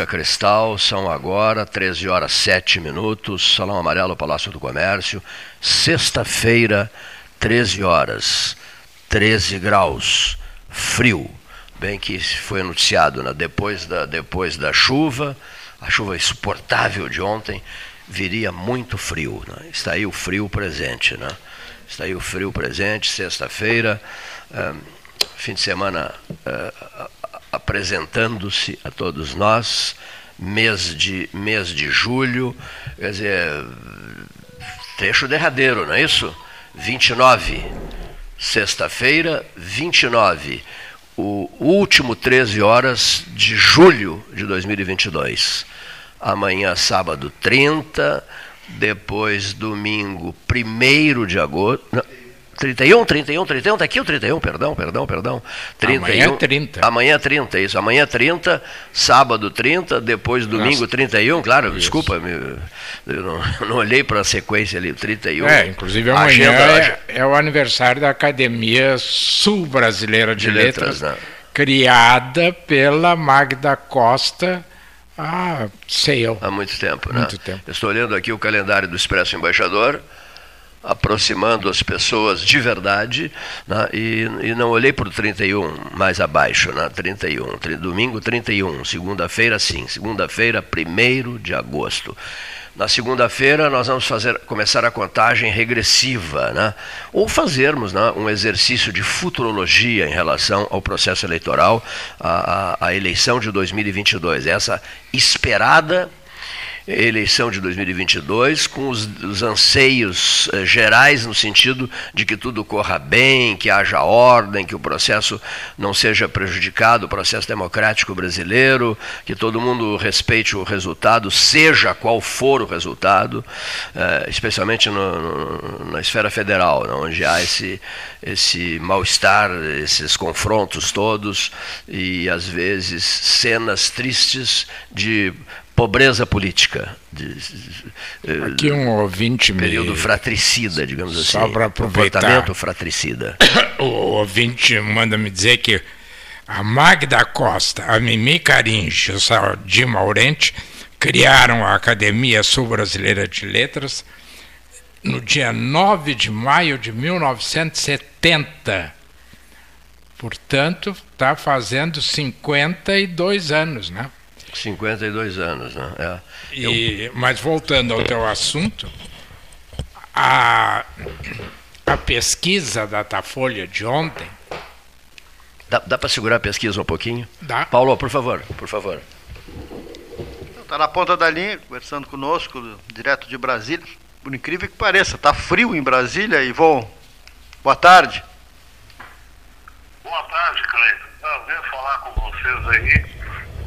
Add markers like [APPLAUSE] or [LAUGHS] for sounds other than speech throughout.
Ótica Cristal, são agora 13 horas 7 minutos, Salão Amarelo, Palácio do Comércio, sexta-feira, 13 horas, 13 graus, frio. Bem que foi anunciado né? depois, da, depois da chuva, a chuva insuportável de ontem, viria muito frio. Né? Está aí o frio presente. Né? Está aí o frio presente, sexta-feira, uh, fim de semana uh, apresentando-se a todos nós, mês de, mês de julho, quer dizer, trecho derradeiro, não é isso? 29, sexta-feira, 29, o último 13 horas de julho de 2022. Amanhã, sábado 30, depois domingo 1 de agosto. Não, 31, 31, 31, tá aqui o 31, perdão, perdão, perdão. 31, amanhã é 30. Amanhã 30, isso. Amanhã 30, sábado 30, depois domingo Nossa. 31, claro, isso. desculpa, eu não, [LAUGHS] não olhei para a sequência ali, 31. É, inclusive amanhã agenda, é, é, o aniversário da Academia Sul Brasileira de, de Letras, Letras né? criada pela Magda Costa, ah, sei eu. Há muito tempo, né? Muito tempo. estou olhando aqui o calendário do Expresso Embaixador aproximando as pessoas de verdade, né? e, e, não olhei para o 31 mais abaixo, né? 31, domingo 31, segunda-feira sim, segunda-feira 1 de agosto. Na segunda-feira nós vamos fazer, começar a contagem regressiva, né? ou fazermos né, um exercício de futurologia em relação ao processo eleitoral, a eleição de 2022, essa esperada eleição de 2022 com os, os anseios eh, gerais no sentido de que tudo corra bem, que haja ordem, que o processo não seja prejudicado, o processo democrático brasileiro, que todo mundo respeite o resultado, seja qual for o resultado, eh, especialmente no, no, na esfera federal, né, onde há esse, esse mal-estar, esses confrontos todos e às vezes cenas tristes de pobreza política. De, Aqui um ouvinte Período me... fratricida, digamos assim. Só para aproveitar. Comportamento fratricida. [COUGHS] o ouvinte manda me dizer que a Magda Costa, a Mimi Caringe e o Saldir Maurente criaram a Academia Sul-Brasileira de Letras no dia 9 de maio de 1970. Portanto, está fazendo 52 anos, né? 52 anos, né? É. E, Eu... Mas voltando ao teu assunto, a, a pesquisa da Datafolha de ontem. Dá, dá para segurar a pesquisa um pouquinho? Dá. Paulo, por favor, por favor. Está na ponta da linha, conversando conosco, direto de Brasília. Por incrível que pareça, está frio em Brasília, Ivon. Boa tarde. Boa tarde, Cleiton. Prazer falar com vocês aí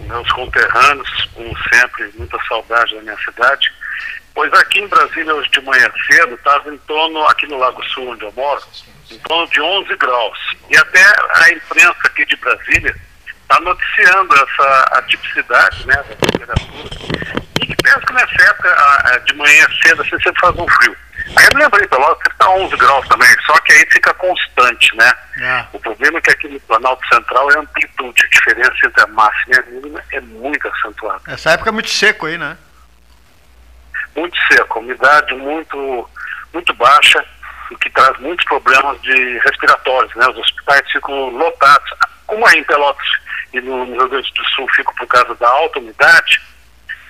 meus conterrâneos, como sempre, muita saudade da minha cidade. Pois aqui em Brasília, hoje de manhã cedo, estava em torno, aqui no Lago Sul, onde eu moro, em torno de 11 graus. E até a imprensa aqui de Brasília está noticiando essa atipicidade né, da temperatura. E penso que nessa época, de manhã cedo, assim, sempre faz um frio. Aí eu lembrei, Pelotas está 11 graus também, só que aí fica constante, né? É. O problema é que aqui no Planalto Central é a amplitude, a diferença entre a máxima e a mínima é muito acentuada. Essa época é muito seco aí, né? Muito seco, umidade muito, muito baixa, o que traz muitos problemas de respiratórios, né? Os hospitais ficam lotados, como aí em Pelotas e no Rio Grande do Sul ficam por causa da alta umidade,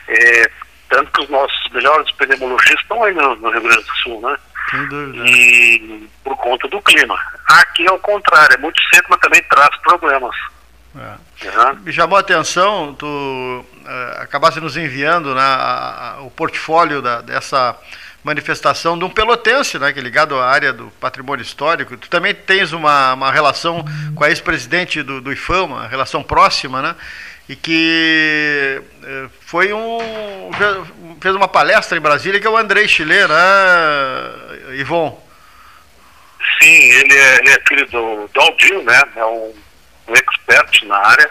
é, tanto que os nossos melhores pneumologistas estão aí no, no Rio Grande do Sul, né? E por conta do clima. Aqui é o contrário, é muito seco, mas também traz problemas. É. Uhum. Me chamou a atenção, tu uh, acabaste nos enviando né, a, a, o portfólio da, dessa manifestação de um pelotense, né, que é ligado à área do patrimônio histórico. Tu também tens uma, uma relação com a ex-presidente do, do IFAM, uma relação próxima, né? E que eh, foi um fez uma palestra em Brasília que é o Andrei Chile, né, Ivon? Sim, ele é, ele é filho do, do né? É um, um expert na área,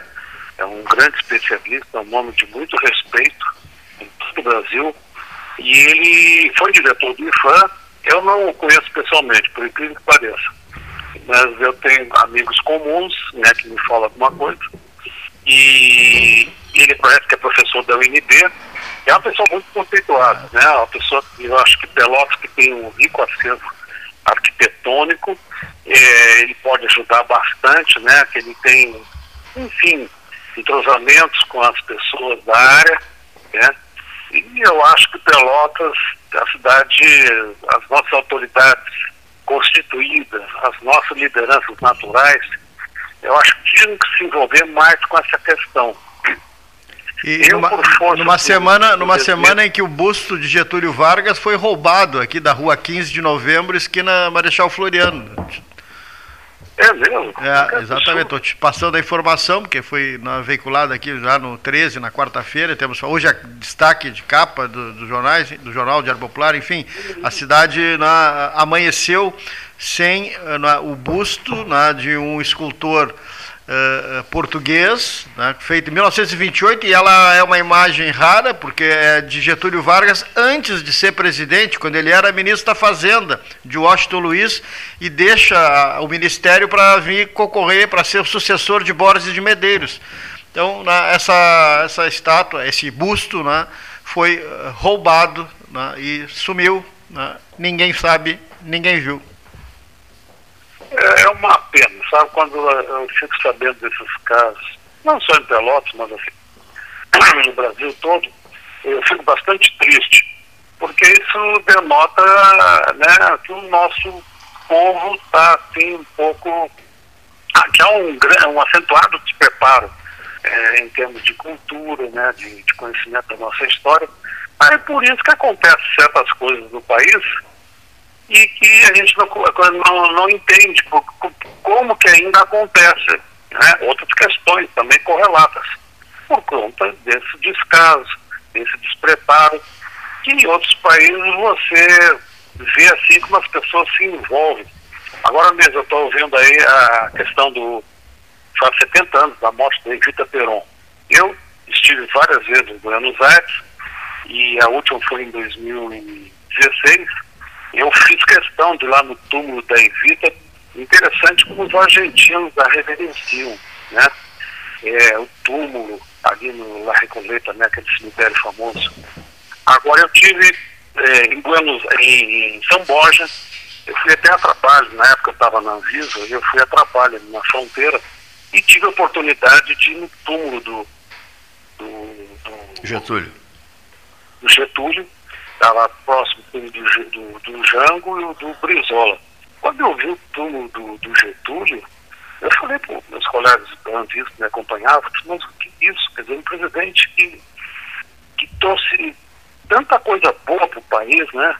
é um grande especialista, um nome de muito respeito em todo o Brasil. E ele foi diretor do IFAM. Eu não o conheço pessoalmente, por incrível que pareça. Mas eu tenho amigos comuns, né, que me falam alguma coisa. E, ele parece que é professor da UNB, é uma pessoa muito conceituada, né? Uma pessoa, eu acho que Pelotas que tem um rico acervo arquitetônico, é, ele pode ajudar bastante, né? Que ele tem, enfim, entrosamentos com as pessoas da área, né? E eu acho que Pelotas, a cidade, as nossas autoridades constituídas, as nossas lideranças naturais, eu acho que tinham que se envolver mais com essa questão. E eu, numa, numa semana, numa semana em que o busto de Getúlio Vargas foi roubado aqui da rua 15 de novembro, esquina Marechal Floriano. É mesmo? É, exatamente. Estou te passando a informação, porque foi na, veiculada aqui já no 13, na quarta-feira. Temos hoje a destaque de capa do, do, jornais, do jornal de Popular, enfim, a cidade na, amanheceu sem na, o busto na, de um escultor uh, português, né, feito em 1928, e ela é uma imagem rara, porque é de Getúlio Vargas antes de ser presidente, quando ele era ministro da Fazenda, de Washington Luiz, e deixa o ministério para vir concorrer, para ser o sucessor de Borges de Medeiros. Então, né, essa, essa estátua, esse busto, né, foi roubado né, e sumiu. Né, ninguém sabe, ninguém viu. É, é uma pena, sabe? Quando eu fico sabendo desses casos, não só em Pelotas, mas assim, [CLEARS THROAT] no Brasil todo, eu fico bastante triste, porque isso denota né, que o nosso povo está assim um pouco. Ah, que há um, um acentuado despreparo é, em termos de cultura, né, de, de conhecimento da nossa história. É por isso que acontecem certas coisas no país e que a gente não, não, não entende como que ainda acontece. Né? Outras questões também correlatas, por conta desse descaso, desse despreparo, que em outros países você vê assim como as pessoas se envolvem. Agora mesmo eu estou ouvindo aí a questão do. faz 70 anos da morte da Evita Peron. Eu estive várias vezes em Buenos Aires e a última foi em 2016 eu fiz questão de lá no túmulo da Evita, interessante como os argentinos a reverenciam, né? É, o túmulo ali no La Recoleta, né, aquele cemitério famoso. Agora eu tive é, em, Buenos, em, em São Borja, eu fui até a trabalho, na época eu estava na Anvisa, eu fui a trabalho na fronteira e tive a oportunidade de ir no túmulo do, do, do Getúlio. Do Getúlio, estava próximo do, do, do Jango e do Brizola. Quando eu vi o túmulo do, do Getúlio, eu falei para meus colegas analistas me acompanhavam, mas o que é isso? Quer dizer, um presidente que, que trouxe tanta coisa boa para o país, né?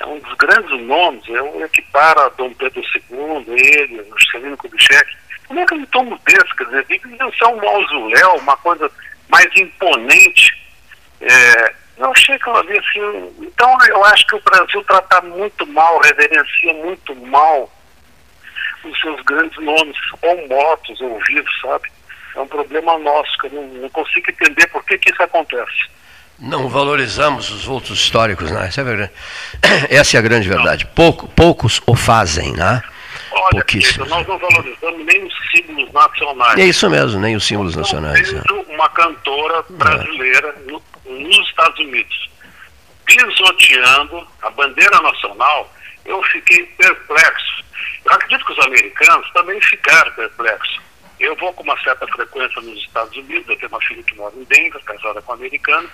É um dos grandes nomes, eu equiparo a Dom Pedro II, ele, o Juscelino Kubitschek. Como é que um túmulo desse, quer dizer, devia ser um mausoléu, uma coisa mais imponente. É, eu achei que ali assim. Então eu acho que o Brasil trata muito mal, reverencia muito mal os seus grandes nomes, ou mortos, ou vivos, sabe? É um problema nosso, que eu não, não consigo entender por que, que isso acontece. Não valorizamos os vultos históricos, né? Essa é a, verdade. [COUGHS] Essa é a grande verdade. Pouco, poucos o fazem, né? Olha, nós não valorizamos nem os símbolos nacionais. É isso mesmo, nem os símbolos nacionais. É. uma cantora brasileira é. No nos Estados Unidos, pisoteando a bandeira nacional, eu fiquei perplexo. Eu acredito que os americanos também ficaram perplexos. Eu vou com uma certa frequência nos Estados Unidos, eu tenho uma filha que mora em Denver, casada com um americano,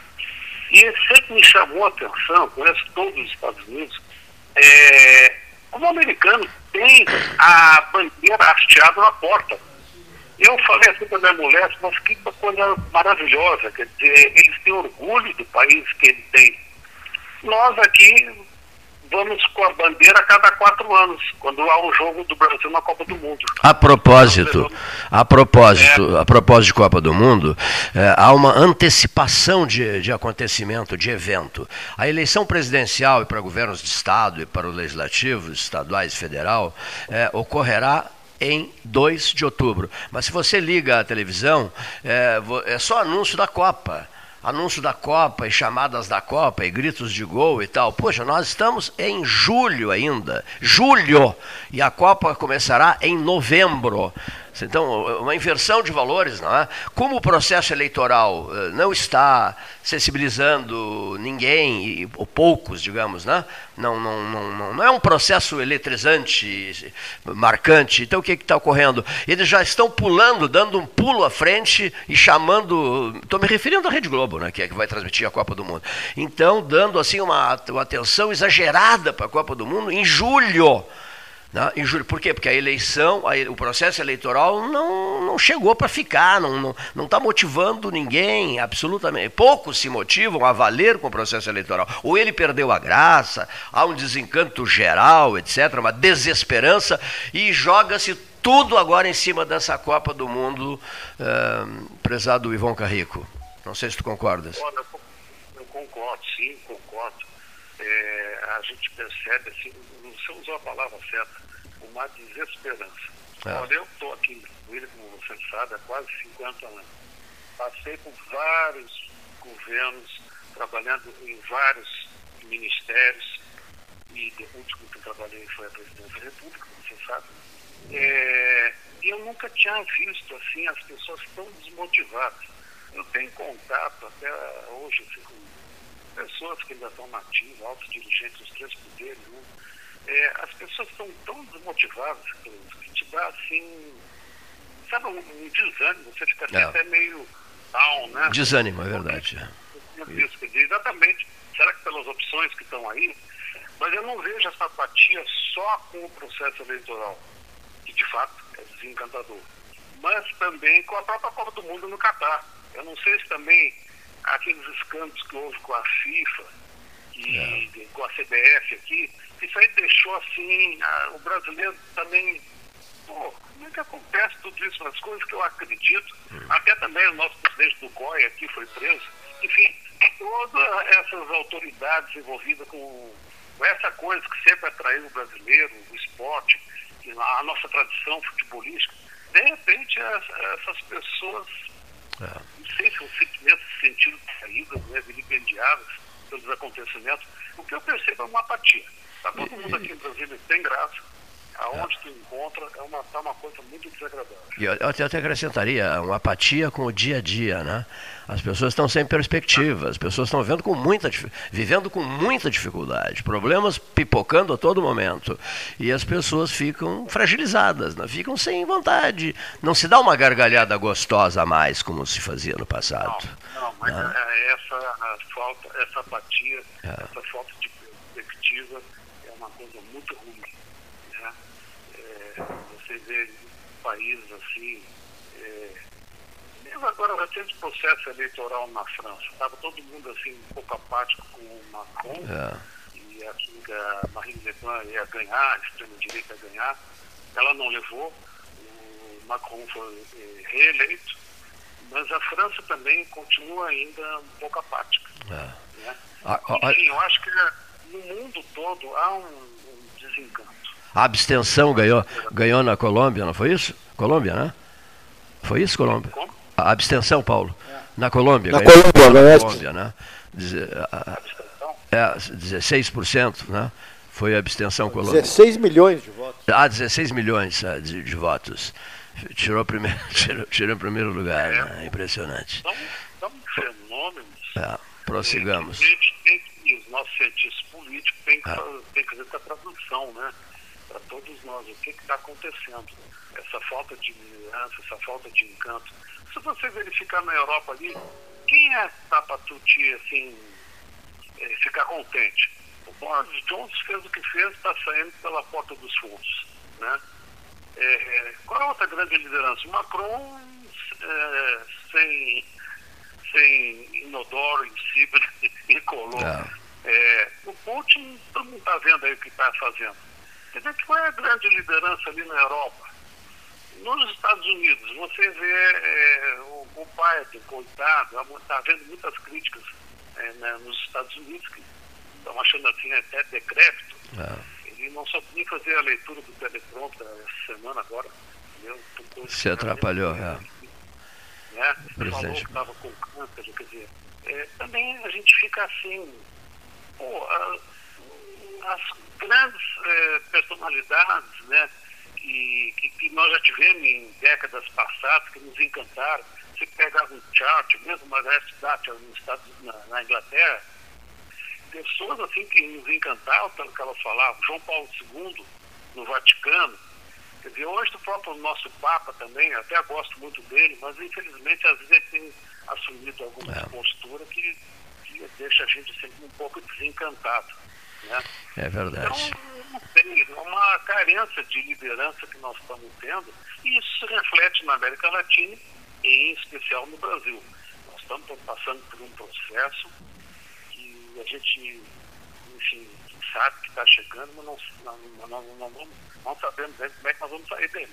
e sempre me chamou a atenção, conheço todos os Estados Unidos, é, como o americano tem a bandeira hasteada na porta. Eu falei assim para minha mulher, mas que coisa maravilhosa, quer dizer, eles têm orgulho do país que ele tem. Nós aqui vamos com a bandeira a cada quatro anos, quando há um jogo do Brasil na Copa do Mundo. A propósito, a propósito, é. a propósito de Copa do Mundo, é, há uma antecipação de, de acontecimento, de evento. A eleição presidencial e para governos de Estado e para o Legislativo, estaduais e federal, é, ocorrerá em 2 de outubro. Mas se você liga a televisão, é, é só anúncio da Copa anúncio da Copa e chamadas da Copa e gritos de gol e tal. Poxa, nós estamos em julho ainda. Julho! E a Copa começará em novembro. Então, uma inversão de valores, não é? Como o processo eleitoral eh, não está sensibilizando ninguém, ou poucos, digamos, né? não, não, não, não é um processo eletrizante, marcante. Então, o que está ocorrendo? Eles já estão pulando, dando um pulo à frente e chamando. Estou me referindo à Rede Globo, né? que é que vai transmitir a Copa do Mundo. Então, dando assim uma, uma atenção exagerada para a Copa do Mundo em julho. Né? Em julho. Por quê? Porque a eleição, a, o processo eleitoral não, não chegou para ficar, não está não, não motivando ninguém, absolutamente. Poucos se motivam a valer com o processo eleitoral. Ou ele perdeu a graça, há um desencanto geral, etc., uma desesperança, e joga-se tudo agora em cima dessa Copa do Mundo, uh, prezado Ivon Carrico. Não sei se tu concordas. Eu concordo, sim, concordo. É, a gente percebe, assim, você usou a palavra certa, uma desesperança. É. Olha, eu estou aqui em Brasília, como você sabe, há quase 50 anos. Passei por vários governos, trabalhando em vários ministérios, e o último que eu trabalhei foi a presidência da República, como você sabe. É, e eu nunca tinha visto assim as pessoas tão desmotivadas. Eu tenho contato até hoje assim, com pessoas que ainda estão nativas, altos dirigentes dos três poderes, né? É, as pessoas estão tão desmotivadas que te dá assim, sabe, um, um desânimo, você fica é. até meio down, né? Desânimo, é verdade. Isso, exatamente. Será que pelas opções que estão aí? Mas eu não vejo essa apatia só com o processo eleitoral, que de fato é desencantador, mas também com a própria Copa do Mundo no Catar. Eu não sei se também aqueles escândalos que houve com a FIFA e é. com a CBF aqui, isso aí deixou assim, a, o brasileiro também. Pô, como é que acontece tudo isso? As coisas que eu acredito, hum. até também o nosso presidente do COI aqui foi preso. Enfim, todas essas autoridades envolvidas com, com essa coisa que sempre atraiu o brasileiro, o esporte, a nossa tradição futebolística, de repente essas pessoas, é. não sei se vão se sentido traídas, né, vilipendiadas pelos acontecimentos, o que eu percebo é uma apatia. Está todo mundo aqui em Brasília sem graça. Aonde tu encontra é uma, tá uma coisa muito desagradável. E eu, eu até acrescentaria uma apatia com o dia a dia, né? As pessoas estão sem perspectiva, as pessoas estão vivendo com muita, vivendo com muita dificuldade, problemas pipocando a todo momento. E as pessoas ficam fragilizadas, né? ficam sem vontade. Não se dá uma gargalhada gostosa a mais, como se fazia no passado. Não, não mas né? é essa falta, essa apatia, é. essa falta de perspectiva coisa muito ruim. Né? É, você vê países assim, é, mesmo agora recente processo eleitoral na França, estava todo mundo assim um pouco apático com o Macron é. e achando que a Marine Le Pen ia ganhar, a extrema-direita ia ganhar. Ela não levou, o Macron foi é, reeleito, mas a França também continua ainda um pouco apática. É. Né? Enfim, eu acho que no mundo todo há um, um desencanto. A abstenção ganhou, ganhou na Colômbia, não foi isso? Colômbia, né? Foi isso, Colômbia? Como? A abstenção, Paulo. É. Na Colômbia. Na ganhou, Colômbia, ganhou. Na Colômbia, né? É, 16%, né? Foi a abstenção colômbia. 16 milhões de votos. Ah, 16 milhões é, de, de votos. Tirou, primeiro, [LAUGHS] tirou, tirou em primeiro lugar, é. né? Impressionante. São, são fenômenos. É, prossigamos. Os nossos cientistas políticos têm que, ah. têm que fazer essa tradução, né? Para todos nós, o que está acontecendo? Essa falta de liderança, essa falta de encanto. Se você verificar na Europa ali, quem é que para te, assim, é, ficar contente? O Boris Johnson fez o que fez, está saindo pela porta dos fundos, né? É, qual é a outra grande liderança? O Macron é, sem, sem inodoro, insípido [LAUGHS] e colou. É. O Putin, todo mundo está vendo aí o que está fazendo. Quer dizer, qual é a grande liderança ali na Europa? Nos Estados Unidos, você vê é, o, o Biden, coitado, está havendo muitas críticas é, né, nos Estados Unidos, que estão achando assim até decrépito. É. Ele não sabia fazer a leitura do teleprompter essa semana agora. Entendeu? Se atrapalhou, é. Né? Falou que estava com câncer, quer dizer, é, também a gente fica assim, as grandes é, personalidades, né, que, que, que, nós já tivemos em décadas passadas que nos encantaram. Você pegava um chart, mesmo Margaret Thatcher nos Estados, na, na Inglaterra, pessoas assim que nos encantavam pelo que ela falava. João Paulo II, no Vaticano. Quer dizer, hoje o próprio nosso Papa também, até gosto muito dele, mas infelizmente às vezes ele tem assumido alguma é. postura que deixa a gente sempre um pouco desencantado. Né? É verdade. Então, tem uma carência de liderança que nós estamos tendo, e isso se reflete na América Latina, e em especial no Brasil. Nós estamos passando por um processo que a gente, enfim, sabe que está chegando, mas não, não, não, não, não, não sabemos como é que nós vamos sair dele.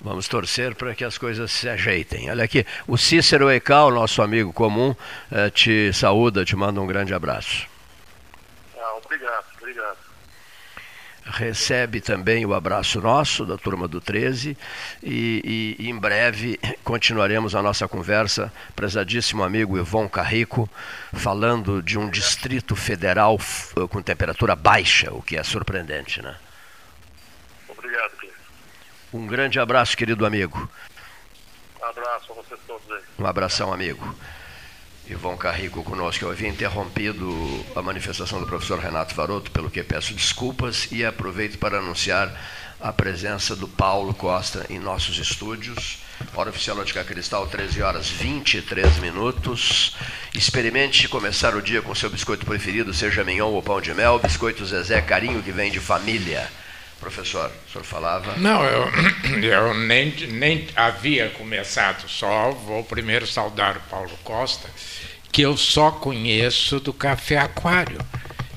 Vamos torcer para que as coisas se ajeitem. Olha aqui, o Cícero Ecal, nosso amigo comum, eh, te saúda, te manda um grande abraço. Ah, obrigado, obrigado. Recebe também o abraço nosso, da turma do 13, e, e, e em breve continuaremos a nossa conversa, prezadíssimo amigo Ivon Carrico, falando de um distrito federal com temperatura baixa, o que é surpreendente, né? Um grande abraço, querido amigo. Um abraço a vocês todos aí. Um abração, amigo. Ivon Carrico conosco. Eu havia interrompido a manifestação do professor Renato Varoto, pelo que peço desculpas e aproveito para anunciar a presença do Paulo Costa em nossos estúdios. Hora oficial Ótica Cristal, 13 horas 23 minutos. Experimente começar o dia com seu biscoito preferido, seja mignon ou pão de mel. Biscoito Zezé, carinho que vem de família. Professor, o senhor falava? Não, eu, [CLEARS THROAT] eu nem, nem havia começado, só vou primeiro saudar o Paulo Costa que eu só conheço do Café Aquário.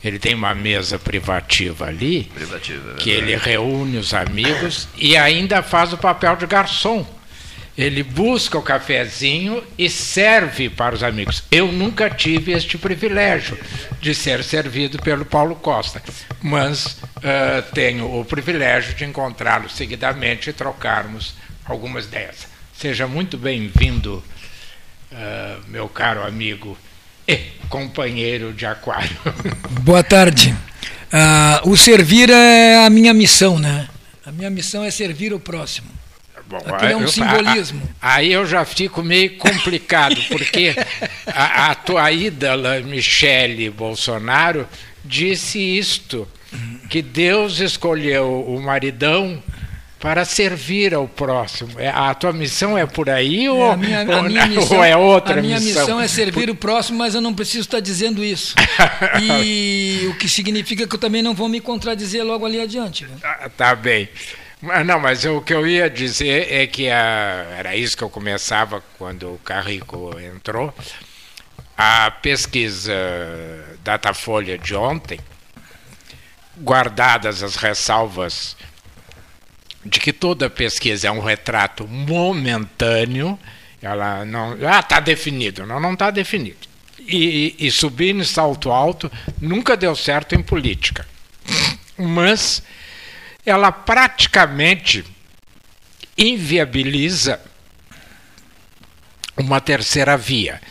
Ele tem uma mesa privativa ali, privativa, que ele reúne os amigos e ainda faz o papel de garçom. Ele busca o cafezinho e serve para os amigos. Eu nunca tive este privilégio de ser servido pelo Paulo Costa, mas uh, tenho o privilégio de encontrá-lo seguidamente e trocarmos algumas ideias. Seja muito bem-vindo uh, meu caro amigo e companheiro de aquário. [LAUGHS] Boa tarde. Uh, o servir é a minha missão, né? A minha missão é servir o próximo. Bom, Aquilo é um eu, simbolismo. Aí eu já fico meio complicado, porque a, a tua ídola Michele Bolsonaro disse isto, que Deus escolheu o maridão para servir ao próximo. É, a tua missão é por aí é, ou, minha, ou, missão, ou, é outra missão? A minha missão? missão é servir por... o próximo, mas eu não preciso estar dizendo isso. [LAUGHS] e o que significa que eu também não vou me contradizer logo ali adiante. Né? Ah, tá bem. Não, mas o que eu ia dizer é que a, era isso que eu começava quando o Carrico entrou. A pesquisa Datafolha de ontem, guardadas as ressalvas de que toda pesquisa é um retrato momentâneo, ela não. Ah, está definido. Não, não está definido. E, e, subir em salto alto nunca deu certo em política. Mas ela praticamente inviabiliza uma terceira via.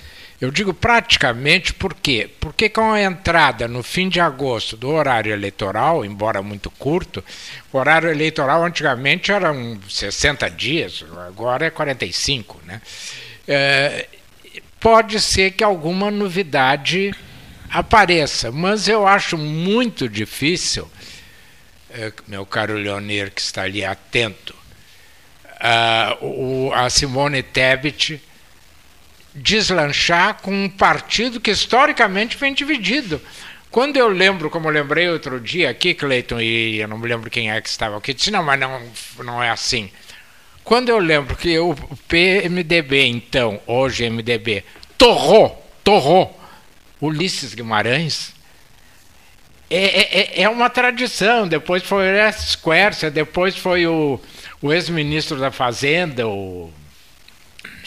Eu digo praticamente por quê? Porque com a entrada no fim de agosto do horário eleitoral, embora muito curto, o horário eleitoral antigamente eram 60 dias, agora é 45, né? É, pode ser que alguma novidade apareça, mas eu acho muito difícil, é, meu caro Leonir, que está ali atento, a, a Simone Tebet deslanchar com um partido que historicamente vem dividido. Quando eu lembro, como eu lembrei outro dia aqui, Cleiton, e eu não me lembro quem é que estava aqui, disse, não, mas não, não é assim. Quando eu lembro que o PMDB, então, hoje MDB, torrou, torrou Ulisses Guimarães, é, é, é, é uma tradição. Depois foi o Quercia, depois foi o, o ex-ministro da Fazenda, o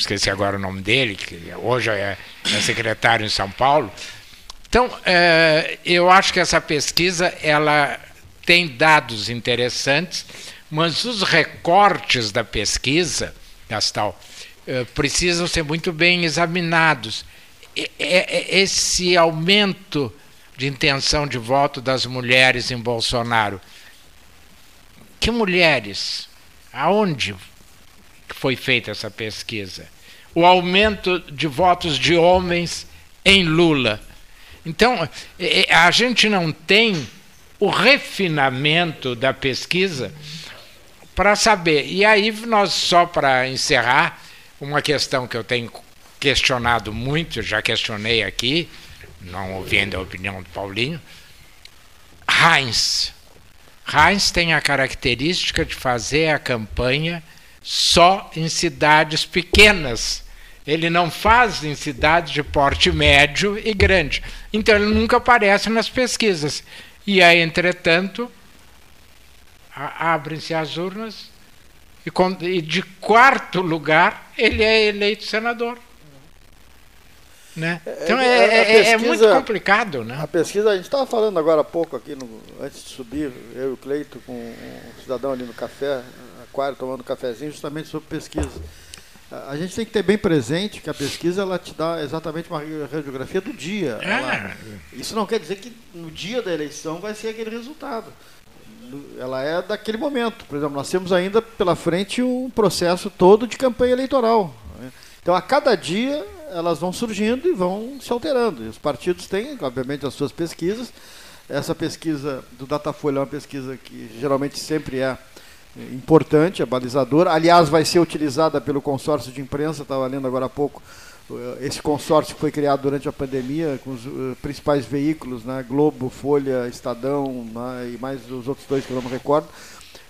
esqueci agora o nome dele, que hoje é, é secretário em São Paulo. Então, é, eu acho que essa pesquisa ela tem dados interessantes, mas os recortes da pesquisa, Gastal, é, precisam ser muito bem examinados. Esse aumento de intenção de voto das mulheres em Bolsonaro. Que mulheres? Aonde foi feita essa pesquisa? O aumento de votos de homens em Lula. Então, a gente não tem o refinamento da pesquisa para saber. E aí, nós, só para encerrar, uma questão que eu tenho questionado muito, já questionei aqui, não ouvindo a opinião do Paulinho. Heinz. Heinz tem a característica de fazer a campanha só em cidades pequenas. Ele não faz em cidades de porte médio e grande. Então ele nunca aparece nas pesquisas. E aí, entretanto, abrem-se as urnas e, de quarto lugar ele é eleito senador. Né? É, então é, é, é, pesquisa, é, muito complicado. Né? A pesquisa, a gente estava falando agora há pouco aqui, no, antes de subir, eu e o Cleito, com um cidadão ali no café, aquário, tomando um cafezinho, justamente sobre pesquisa. A gente tem que ter bem presente que a pesquisa ela te dá exatamente uma radiografia do dia. Ela, isso não quer dizer que no dia da eleição vai ser aquele resultado. Ela é daquele momento. Por exemplo, nós temos ainda pela frente um processo todo de campanha eleitoral. Né? Então, a cada dia elas vão surgindo e vão se alterando. E os partidos têm, obviamente, as suas pesquisas. Essa pesquisa do Datafolha é uma pesquisa que geralmente sempre é importante, é balizadora. Aliás, vai ser utilizada pelo consórcio de imprensa, estava lendo agora há pouco. Eh, esse consórcio foi criado durante a pandemia com os uh, principais veículos, né, Globo, Folha, Estadão né, e mais os outros dois que eu não me recordo,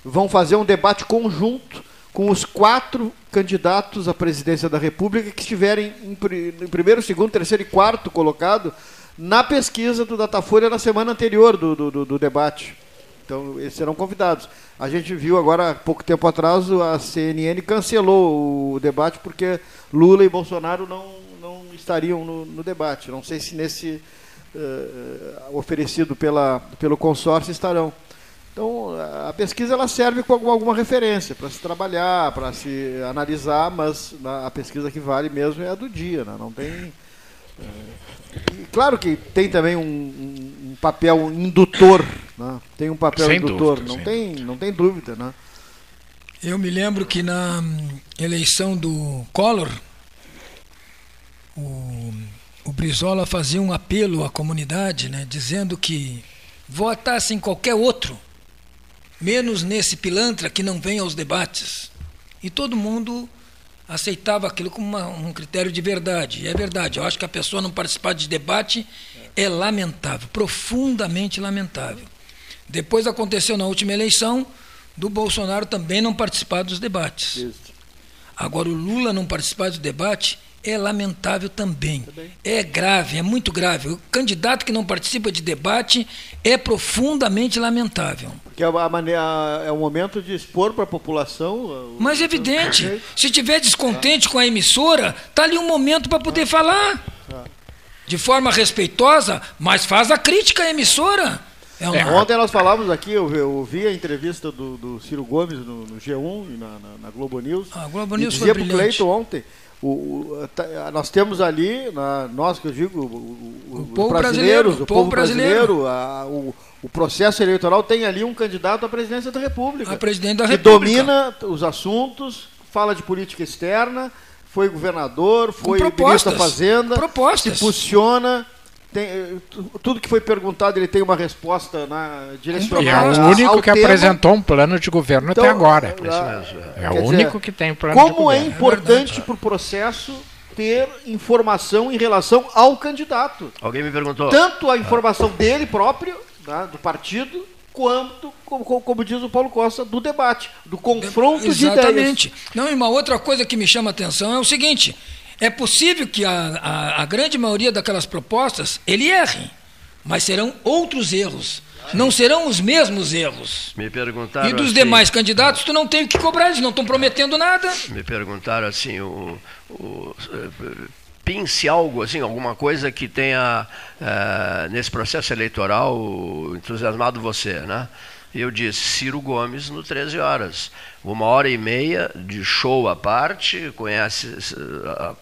vão fazer um debate conjunto com os quatro candidatos à presidência da República que estiverem em, em primeiro, segundo, terceiro e quarto colocado na pesquisa do Datafolha na semana anterior do, do, do debate. Então, eles serão convidados. A gente viu agora, há pouco tempo atrás, a CNN cancelou o debate porque Lula e Bolsonaro não, não estariam no, no debate. Não sei se nesse uh, oferecido pela, pelo consórcio estarão. Então, a pesquisa ela serve com alguma, referência para se trabalhar, para se analisar, mas a pesquisa que vale mesmo é a do dia, né? não tem. Claro que tem também um, um, um papel indutor, né? tem um papel sem indutor, dúvida, não, tem, não tem dúvida. Né? Eu me lembro que na eleição do Collor, o, o Brizola fazia um apelo à comunidade, né, dizendo que votasse em qualquer outro menos nesse pilantra que não vem aos debates. E todo mundo aceitava aquilo como uma, um critério de verdade. E é verdade, eu acho que a pessoa não participar de debate é lamentável, profundamente lamentável. Depois aconteceu na última eleição do Bolsonaro também não participar dos debates. Agora, o Lula não participar do debate é lamentável também. também. É grave, é muito grave. O candidato que não participa de debate é profundamente lamentável. Porque é, a maneira, é o momento de expor para a população. Mas é evidente, se tiver descontente com a emissora, tá ali um momento para poder falar. De forma respeitosa, mas faz a crítica à emissora. É um... é, ontem nós falávamos aqui, eu, eu ouvi a entrevista do, do Ciro Gomes no, no G1 e na, na, na, Globo News. A Globo News e dizia para o Cleiton ontem o, o, tá, nós temos ali, na, nós que eu digo, o, o povo brasileiro, o povo brasileiro, a, o, o, processo eleitoral tem ali um candidato à presidência da República. A presidente da que República. domina os assuntos, fala de política externa, foi governador, foi ministro da Fazenda, propostas. se posiciona tem, eh, tudo que foi perguntado ele tem uma resposta na direcionada. E é o único que tema. apresentou um plano de governo então, até agora. É, é o único que tem um plano de governo. Como é importante é para o processo ter informação em relação ao candidato. Alguém me perguntou. Tanto a informação dele próprio, né, do partido, quanto, como, como, diz o Paulo Costa, do debate, do confronto Exatamente. de ideias. Exatamente. Não, e uma outra coisa que me chama a atenção é o seguinte: é possível que a, a, a grande maioria daquelas propostas ele erre, mas serão outros erros. Não serão os mesmos erros. Me perguntaram e dos assim, demais candidatos, tu não tem o que cobrar, eles não estão prometendo nada. Me perguntaram assim, o, o, pense algo, assim, alguma coisa que tenha uh, nesse processo eleitoral entusiasmado você, né? eu disse Ciro Gomes no 13 horas. Uma hora e meia de show à parte, conhece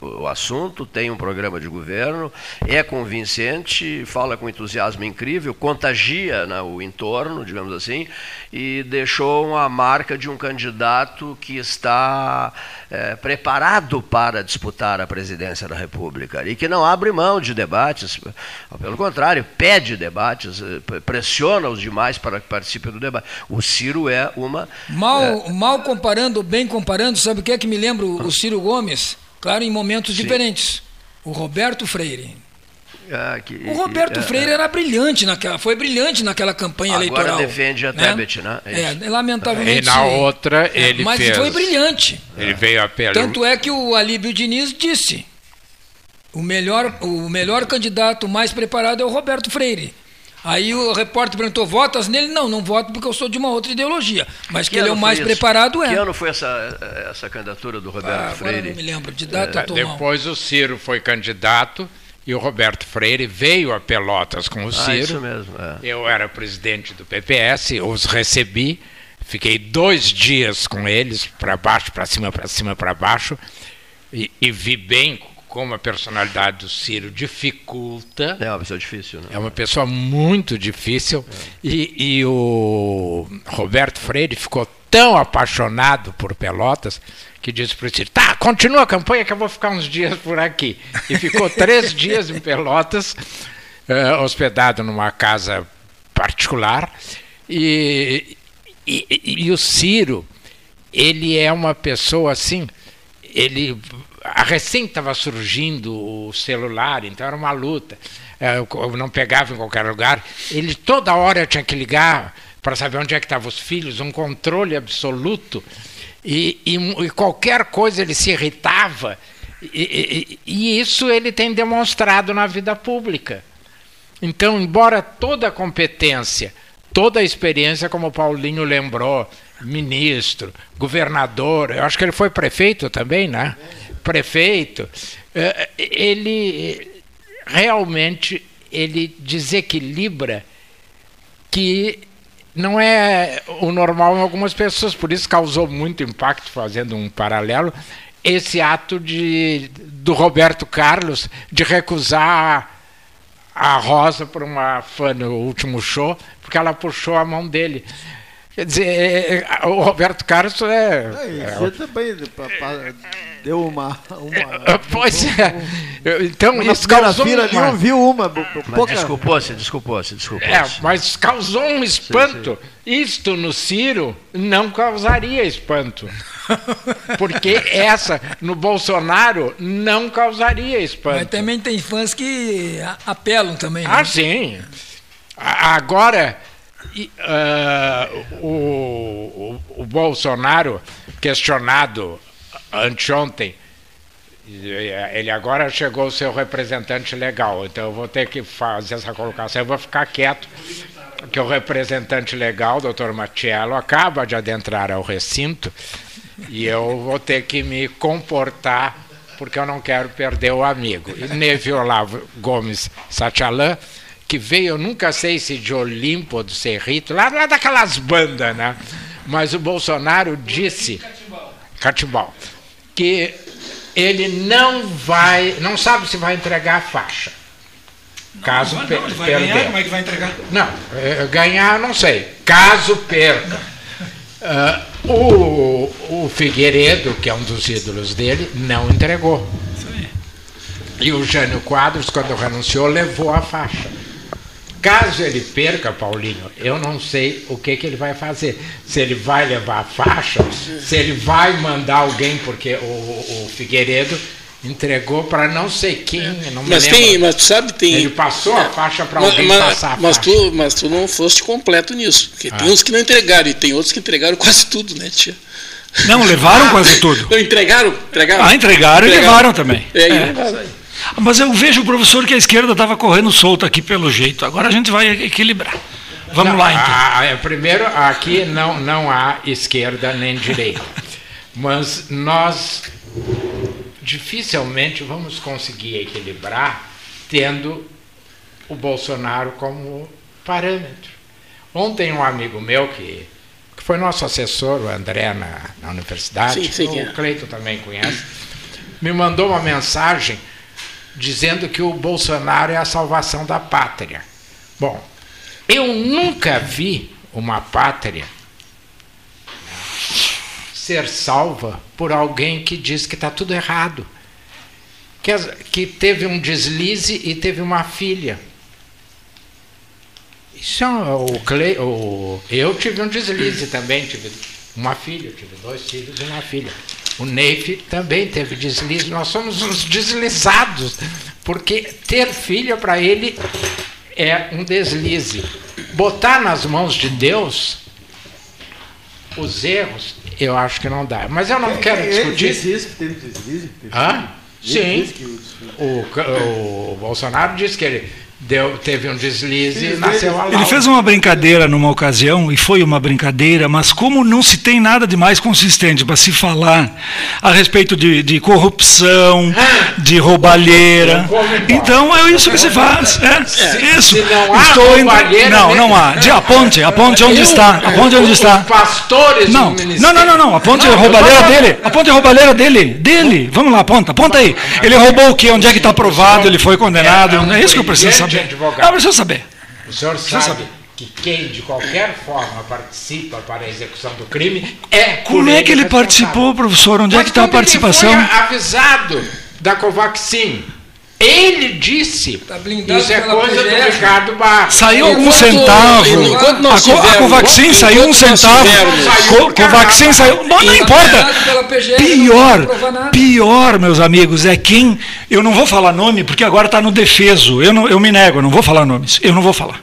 o assunto, tem um programa de governo, é convincente, fala com entusiasmo incrível, contagia né, o entorno, digamos assim, e deixou uma marca de um candidato que está é, preparado para disputar a presidência da República e que não abre mão de debates, pelo contrário, pede debates, eh, pressiona os demais para que participem do debate. O Ciro é uma. Mal, é... mal comparando, bem comparando, sabe o que é que me lembra o Ciro Gomes? Claro, em momentos Sim. diferentes. O Roberto Freire. Ah, que, o Roberto é, Freire é. era brilhante naquela, foi brilhante naquela campanha Agora eleitoral. Agora defende a né? Tebet, né? É, é lamentavelmente. E na outra ele Mas fez. foi brilhante. Ele veio a pele. Tanto é que o Alíbio Diniz disse: o melhor, o melhor candidato mais preparado é o Roberto Freire. Aí o repórter perguntou: votas nele? Não, não voto porque eu sou de uma outra ideologia. Mas que, que ele é o mais preparado é. Que ano foi essa, essa candidatura do Roberto ah, Freire? não me lembro, de data é, Depois o Ciro foi candidato e o Roberto Freire veio a Pelotas com o ah, Ciro. Ah, isso mesmo. É. Eu era presidente do PPS, os recebi, fiquei dois dias com eles, para baixo, para cima, para cima, para baixo, e, e vi bem como a personalidade do Ciro dificulta. É uma pessoa difícil, né? É uma pessoa muito difícil. É. E, e o Roberto Freire ficou tão apaixonado por Pelotas que disse para o Ciro: tá, continua a campanha que eu vou ficar uns dias por aqui. E ficou [LAUGHS] três dias em Pelotas, uh, hospedado numa casa particular. E, e, e o Ciro, ele é uma pessoa assim, ele recém estava surgindo o celular, então era uma luta. É, eu não pegava em qualquer lugar. Ele toda hora tinha que ligar para saber onde é que estavam os filhos, um controle absoluto. E, e, e qualquer coisa ele se irritava. E, e, isso ele tem demonstrado na vida pública. Então, embora toda a competência, toda a experiência, como o Paulinho lembrou, ministro, governador, eu acho que ele foi prefeito também, né? Prefeito, eh, ele realmente ele desequilibra que não é o normal em algumas pessoas, por isso causou muito impacto, fazendo um paralelo, esse ato de, do Roberto Carlos de recusar a Rosa por uma fã no último show, porque ela puxou a mão dele. Quer dizer, é, é, o Roberto Carlos é. é você também deu uma. uma [LAUGHS] pois é. Então, isso causou. Fila uma... não viu uma. Pouca... Desculpou-se, desculpou-se, desculpou-se. É, mas causou um espanto. Sim, sim. Isto no Ciro não causaria espanto. Porque essa, no Bolsonaro, não causaria espanto. Mas também tem fãs que apelam também. Né? Ah, sim. Agora e, uh, o, o, o, Bolsonaro, questionado anteontem, ele agora chegou o seu representante legal, então eu vou ter que fazer essa colocação, eu vou ficar quieto, que o representante legal, doutor Matiello, acaba de adentrar ao recinto e eu vou ter que me comportar porque eu não quero perder o amigo. E Gomes Sachalan que veio, eu nunca sei se de Olimpo ou do Cerrito, lá, lá daquelas bandas, né? Mas o Bolsonaro disse, Catibal, que ele não vai, não sabe se vai entregar a faixa. Caso não, não, vai perder. Ganhar, como é que vai entregar? Não, é, ganhar não sei. Caso perca. Uh, o, o Figueiredo, que é um dos ídolos dele, não entregou. E o Jânio Quadros, quando renunciou, levou a faixa. Caso ele perca, Paulinho, eu não sei o que, que ele vai fazer. Se ele vai levar a faixa, se ele vai mandar alguém, porque o, o Figueiredo entregou para não sei quem, não mas lembro. tem, mas tu sabe tem. Ele passou a faixa para alguém mas, passar a mas faixa. Tu, mas tu não foste completo nisso, porque ah. tem uns que não entregaram e tem outros que entregaram quase tudo, né, tia? Não, levaram quase tudo. [LAUGHS] Não entregaram, entregaram. Ah, entregaram, entregaram. e levaram também. É, é. levaram. Mas eu vejo, professor, que a esquerda estava correndo solta aqui pelo jeito. Agora a gente vai equilibrar. Vamos não, lá, então. A, a, primeiro, aqui não, não há esquerda nem direita. Mas nós dificilmente vamos conseguir equilibrar tendo o Bolsonaro como parâmetro. Ontem um amigo meu que, que foi nosso assessor, o André, na, na universidade, sim, sim, o é. Cleito também conhece, me mandou uma mensagem dizendo que o Bolsonaro é a salvação da pátria. Bom, eu nunca vi uma pátria ser salva por alguém que diz que está tudo errado. Que, que teve um deslize e teve uma filha. Isso é o, Cle, o Eu tive um deslize também, tive uma filha, tive dois filhos e uma filha. O Neif também teve deslize. Nós somos uns deslizados, porque ter filha para ele é um deslize. Botar nas mãos de Deus os erros, eu acho que não dá. Mas eu não quero discutir. Ele disse isso que teve deslize? Hã? Sim. O, o Bolsonaro disse que ele deu, teve um deslize e nasceu a Ele Laura. fez uma brincadeira numa ocasião, e foi uma brincadeira, mas como não se tem nada de mais consistente para se falar a respeito de, de corrupção, de roubalheira, então é isso que se faz. É, isso. se não há Estou roubalheira, Não, né? não há. De, a ponte, a ponte onde está. A ponte onde está. pastores Não, não, não, não, não. A ponte é roubalheira dele. A ponte é roubalheira dele. Dele. Vamos lá, aponta, aponta aí. Ele roubou o quê? Onde é que está provado? Ele foi condenado? É É isso que eu preciso brilhante saber. advogado. Eu preciso saber. O senhor Precisa sabe saber. que quem de qualquer forma participa para a execução do crime é Como é que ele participou, professor? Onde é Mas que está a quando ele participação? foi avisado da Covaxin. Ele disse. Tá blindado isso é coisa do. Ricardo Barros. Saiu Enquanto- centavo. enquanto nós a, a Covaxin saiu um centavo. Co Covaxin saiu. Não Tá importa. PGR, não Pior, nada. pior, meus amigos, é quem. Eu não vou falar nome porque agora está no defeso. Eu, não, eu me nego, eu não vou falar nomes. Eu não vou falar.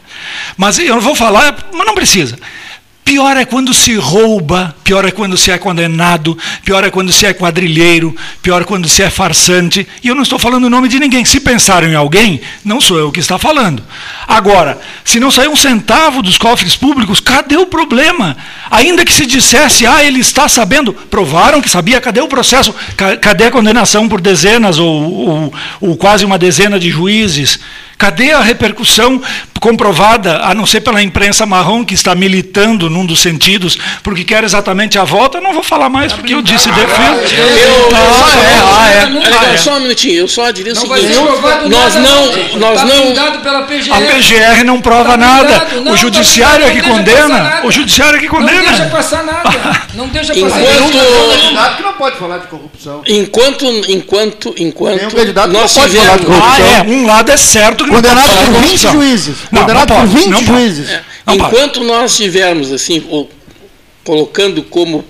Mas eu não vou falar, mas não precisa. Pior é quando se rouba, pior é quando se é condenado, pior é quando se é quadrilheiro, pior é quando se é farsante. E eu não estou falando o nome de ninguém. Se pensaram em alguém, não sou eu que está falando. Agora, se não saiu um centavo dos cofres públicos, cadê o problema? Ainda que se dissesse, ah, ele está sabendo, provaram que sabia, cadê o processo? Ca- Cadê a condenação por dezenas ou, ou- ou quase uma dezena de juízes? Cadê a repercussão comprovada, a não ser pela imprensa marrom que está militando num dos sentidos, porque quer exatamente a volta? Eu não vou falar mais porque eu disse defesa. Eu- Tá, eu- é, ah, é. É legal, só um minutinho, eu só diria o Não vai ser seguinte: provado nós nada, não, nós tá não, blindado pela PGR. A PGR não prova Tá nada. o judiciário é que condena. O judiciário é que Não deixa condena. passar nada. Não deixa passar Enquanto- nada. não pode falar de corrupção. enquanto, enquanto, enquanto Tem um candidato que nós não pode falar de Ah, corrupção. é. Um lado é certo Condenado por de 20 corrupção. juízes. Não, Condenado não por pode, 20 não pode. juízes. Pode. enquanto nós tivermos assim, o- colocando como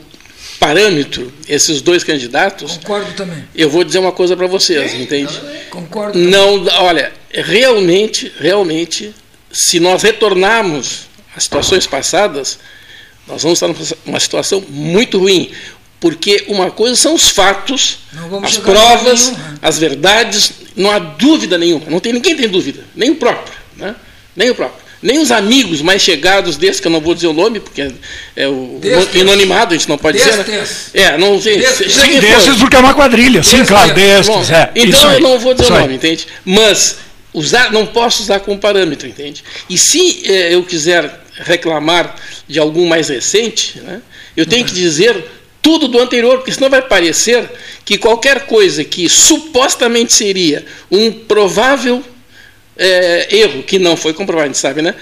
parâmetro esses dois candidatos, Concordo também. eu vou dizer uma coisa para vocês, entende? Concordo. também. Não, olha, realmente, realmente, se nós retornarmos às situações passadas, nós vamos estar numa situação muito ruim. Porque uma coisa são os fatos, as provas, né? as verdades, não há dúvida nenhuma, não tem ninguém tem dúvida, nem o próprio, né? nem o próprio. Nem os amigos mais chegados desse, que eu não vou dizer o nome, porque é, é o Destes. anonimado, a gente não pode dizer. Né? Destes. É, não sei. Destes. porque é uma quadrilha. Sim, Destes. claro, Bom, destes. É, então isso aí. eu não vou dizer Isso o aí. nome, entende? Mas usar, não posso usar como parâmetro, entende? E se eh, eu quiser reclamar de algum mais recente, né, eu tenho que dizer tudo do anterior, porque senão vai parecer que qualquer coisa que supostamente seria um provável eh, erro, que não foi comprovado, a gente sabe, né?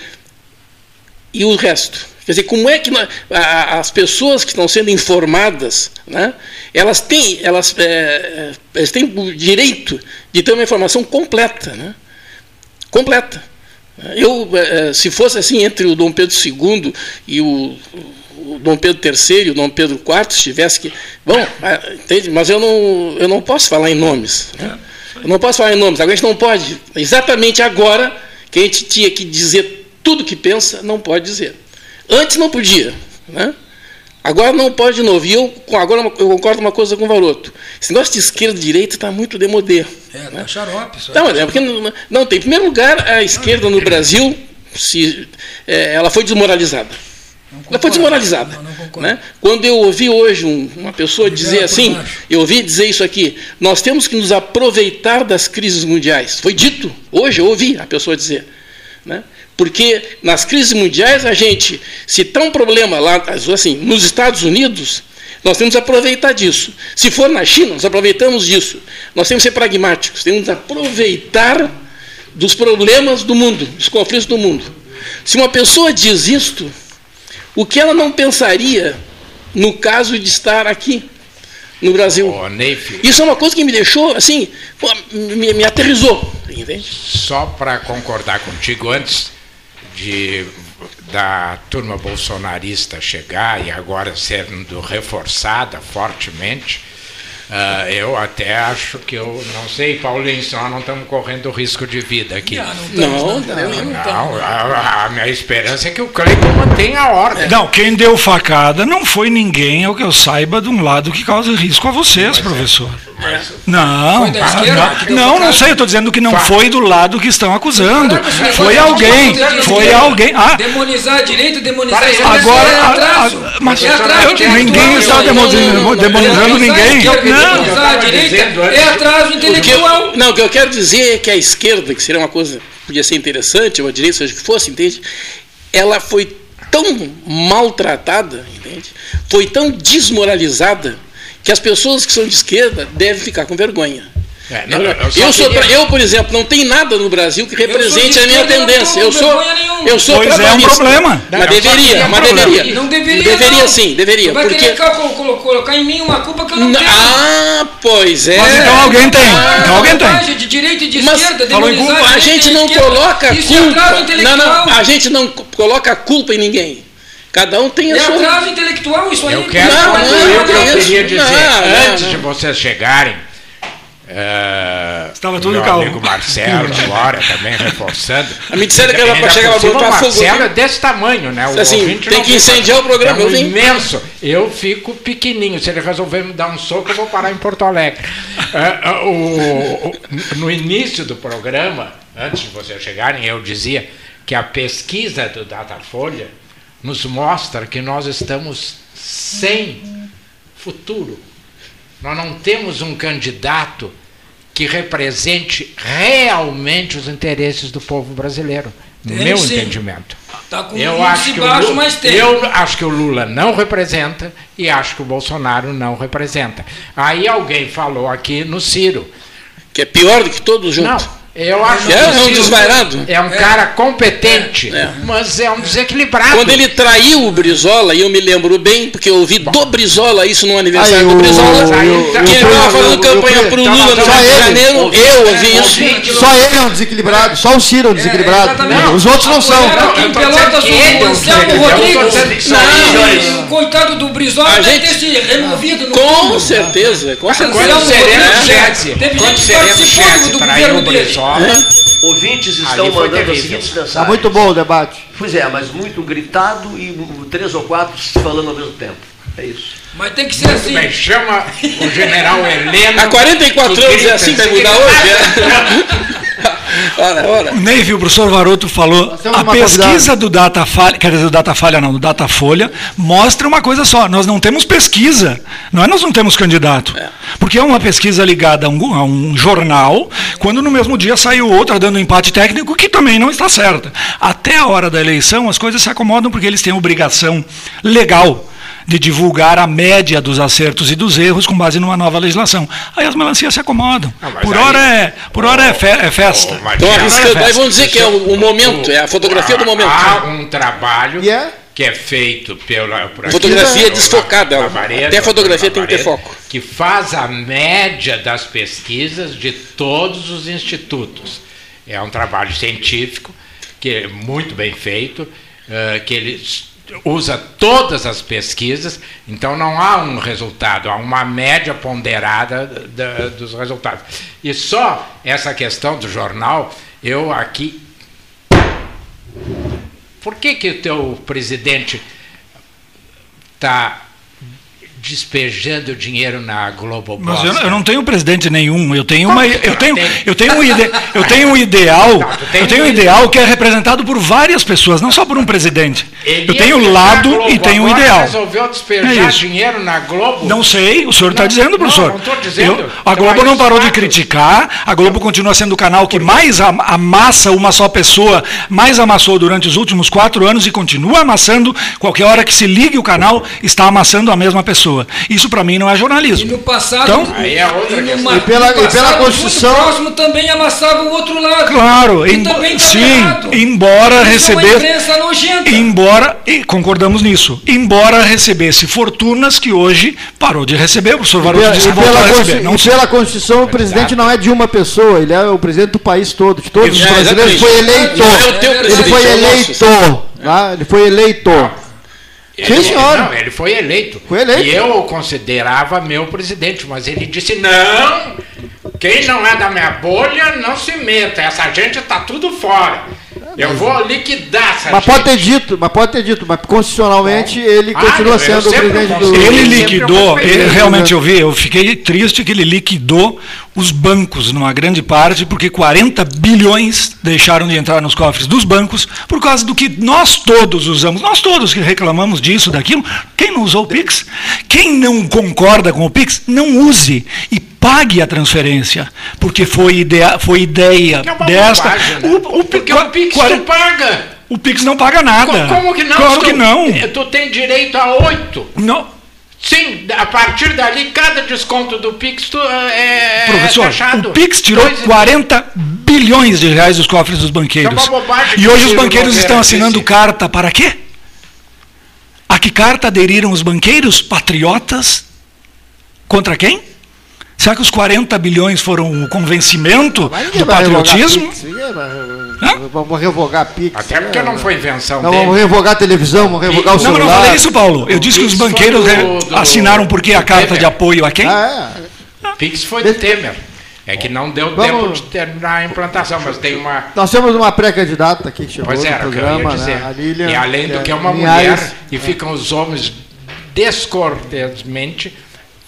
E o resto? Quer dizer, como é que nós- a- as pessoas que estão sendo informadas, né, elas têm, elas, é, é, elas têm o direito de ter uma informação completa, né? Completa. Eu, é, se fosse assim entre o Dom Pedro II e o, o Dom Pedro III e o Dom Pedro IV, se tivesse que, bom, ah, entende? Mas eu não, eu não posso falar em nomes. Né? Eu não posso falar em nomes. Agora a gente não pode. Exatamente agora que a gente tinha que dizer tudo que pensa, não pode dizer. Antes não podia, né? Agora não pode de novo. E eu agora eu concordo uma coisa com o Varoto. Esse negócio de esquerda e direita está muito demodê. É, tá xarope. Só Não, é porque não, não tem. Em primeiro lugar, a esquerda no Brasil, se, é, ela foi desmoralizada. Ela foi desmoralizada. Não, não concordo. né? Quando eu ouvi hoje um- uma pessoa Libera dizer assim, eu ouvi dizer isso aqui, nós temos que nos aproveitar das crises mundiais. Foi dito, hoje eu ouvi a pessoa dizer. Né? Porque nas crises mundiais, a gente, se está um problema lá, assim, nos Estados Unidos, nós temos que aproveitar disso. Se for na China, nós aproveitamos disso. Nós temos que ser pragmáticos, temos que aproveitar dos problemas do mundo, dos conflitos do mundo. Se uma pessoa diz isto, o que ela não pensaria no caso de estar aqui no Brasil? Neif, Isso é uma coisa que me deixou, assim, me, me aterrizou. Entende? só para concordar contigo, antes de da turma bolsonarista chegar e agora sendo reforçada fortemente, ah, eu até acho que eu não sei, Paulinho, nós não estamos correndo risco de vida aqui. Não, Não, estamos, não, não, não, Não, a, a minha esperança é que o Cleiton mantenha a ordem. Não, quem deu facada não foi ninguém, ao que eu saiba, de um lado que causa risco a vocês, professor. Não, Foi da ah, esquerda não, não, não sei, eu estou dizendo que não foi do lado que estão acusando. Foi alguém, foi alguém. Ah, Demonizar a direita, demonizar a esquerda, agora, é a- atraso. a- mas é atraso eu- intelectual. ninguém está Não, não, demonizando- não, não, não. demonizando ninguém. Não. Demonizar a direita é atraso O que intelectual. eu, não, o que eu quero dizer é que a esquerda, que seria uma coisa podia ser interessante, ou a direita, seja o que fosse, entende? Ela foi tão maltratada, entende? Foi tão desmoralizada que as pessoas que são de esquerda devem ficar com vergonha. É, não, eu Eu, sou, queria- pra- eu, por exemplo, não tem nada no Brasil que represente a minha não tendência. Eu sou, eu sou Pois é, um problema. Mas Não, deveria, mas problema. deveria. Não deveria, Deveria não. sim, deveria. Tu vai Porque colocar em mim uma culpa que eu não tenho. Ah, pois é. Mas então alguém tem. Então alguém tem. De direita e de Mas esquerda, falou em demonizar culpa, A gente não coloca Isso é culpa. Não, não, a gente não co- coloca culpa em ninguém. Cada um tem a É sua. atraso intelectual isso aí. Eu quero Não, não, eu não, queria dizer. não, Antes não. de vocês chegarem, eh, Estava tudo meu calmo. amigo Marcelo [LAUGHS] agora também reforçando. Ah, me disseram que cima, boca o pra fogo, Marcelo é desse tamanho, né? O Assim, tem que incendiar o programa, é um eu imenso. Eu fico pequenininho. Se ele resolver me dar um soco, eu vou parar em Porto Alegre. Eh, eh, o- o- no início do programa, antes de vocês chegarem, eu dizia que a pesquisa do Datafolha nos mostra que nós estamos sem futuro. Nós não temos um candidato que represente realmente os interesses do povo brasileiro, no Tem meu sim. entendimento. Tá com Eu um acho, índice que o baixo, Lula, mas tem. eu acho que o Lula não representa e acho que o Bolsonaro não representa. Aí alguém falou aqui no Ciro. Que é pior do que todos Não, juntos. Eu acho É, é um desvairado. é um cara competente, É, é. mas é um desequilibrado. Quando ele traiu o Brizola, e eu me lembro bem, porque eu ouvi do Brizola isso no aniversário Aí, do Brizola, o- que ele estava fazendo campanha para o tá, Lula no tá, Rio de. Janeiro. Eu ouvi isso. Só ele é um desequilibrado, só o Ciro é um desequilibrado. exatamente. Os outros não são. Em Pelotas é o Anselmo Rodrigues. Não, coitado do Brizola A deve gente- ter se removido no Com certeza, com certeza. Quando Chese, teve quando participou Chese do traiu o governo Brizola, Ouvintes estão mandando as seguintes Tá mensagens. muito bom o debate. Pois é, mas muito gritado e três ou quatro falando ao mesmo tempo. É isso. Mas tem que ser assim. Bem, chama o general Heleno. Há 44 que anos é assim, vai assim, mudar que- hoje? É? ora, ora. O Neive, o professor Varoto falou, a pesquisa do Datafalha, quer dizer, do Datafalha não, do Datafolha, mostra uma coisa só, nós não temos pesquisa, não é nós não temos candidato. Porque é uma pesquisa ligada a um, a um jornal, quando no mesmo dia saiu outra dando empate técnico, que também não está certa. Até a hora da eleição, as coisas se acomodam porque eles têm obrigação legal de divulgar a média dos acertos e dos erros com base numa nova legislação. Aí as melancias se acomodam. Não, mas por aí- hora é, por hora é, fe- é festa. Estão arriscando. Aí vão dizer que é o, o o- momento, é a fotografia do momento. Há um trabalho E é? que é feito pela por aqui, Fotografia pelo desfocada, Lavaredo, até a fotografia tem que ter foco. Que faz a média das pesquisas de todos os institutos. É um trabalho científico que é muito bem feito, eh, que ele s- usa todas as pesquisas, então não há um resultado, há uma média ponderada da- dos resultados. E só essa questão do jornal, eu aqui por que, que o teu presidente está despejando dinheiro na Globo Mas eu, eu, não tenho presidente nenhum. Eu tenho uma, eu tenho, eu tenho um ide, eu tenho um ideal, eu tenho um ideal que é representado por várias pessoas, não só por um presidente. Eu tenho o lado e tenho um ideal. resolveu despejar é dinheiro na Globo? Não sei. O senhor está dizendo, professor? Não, estou dizendo. Eu, a Globo não parou de criticar. A Globo continua sendo o canal que mais amassa uma só pessoa, mais amassou durante os últimos quatro anos e continua amassando. Qualquer hora que se ligue o canal está amassando a mesma pessoa pessoa. Isso para mim não é jornalismo. E no passado, então, aí é outra e, numa, e pela, passado, e pela Constituição. próximo também amassava o outro lado. Claro, em, sim, errado. embora recebesse. Embora, e concordamos nisso, embora recebesse fortunas que hoje parou de receber, o professor Varoto disse que voltou a receber. Não, e pela Constituição, o presidente não é de uma pessoa, ele é o presidente do país todo, de todos os brasileiros. Foi eleito. É ele foi eleito. Ele foi eleito. Sim, senhor. Não, ele foi eleito. Foi eleito. E eu o considerava meu presidente, mas ele disse: não, quem não é da minha bolha não se meta, essa gente está tudo fora. Eu vou liquidar essa Mas gente. pode ter dito, mas pode ter dito, mas constitucionalmente Bom. ele ah, continua sendo o presidente do. Ele liquidou, ele, realmente eu vi, eu fiquei triste que ele liquidou os bancos, numa grande parte, porque 40 bilhões deixaram de entrar nos cofres dos bancos por causa do que nós todos usamos, nós todos que reclamamos disso, daquilo. Quem não usou o Pix? Quem não concorda com o Pix, não use. E pague a transferência, porque foi ideia, foi ideia é desta. Bobagem, né? o, o, porque o Pix não paga. O Pix não paga nada. Como que não? Claro que não. Tu tem direito a oito. Não. Sim, a partir dali, cada desconto do Pix tu, é, é Professor, fechado. o Pix tirou Dois 40 bilhões de reais dos cofres dos banqueiros. É bobagem, e hoje os banqueiros estão assinando carta para quê? A que carta aderiram os banqueiros? Patriotas? Contra quem? Será que os 40 bilhões foram o convencimento do patriotismo? Vamos revogar a Pix. Até porque não foi invenção não, Vamos revogar a televisão, vamos revogar o celular. Não, não falei isso, Paulo. Eu disse que os banqueiros do, assinaram porque a carta de apoio a quem? Ah, é. Pix foi de Temer. É que não deu Vamos... tempo de terminar a implantação, mas tem uma. Nós temos uma pré-candidata aqui que chegou pois era, no programa, que dizer. Né? A Lilian, e além do que é uma mulher, e ficam os homens descortesmente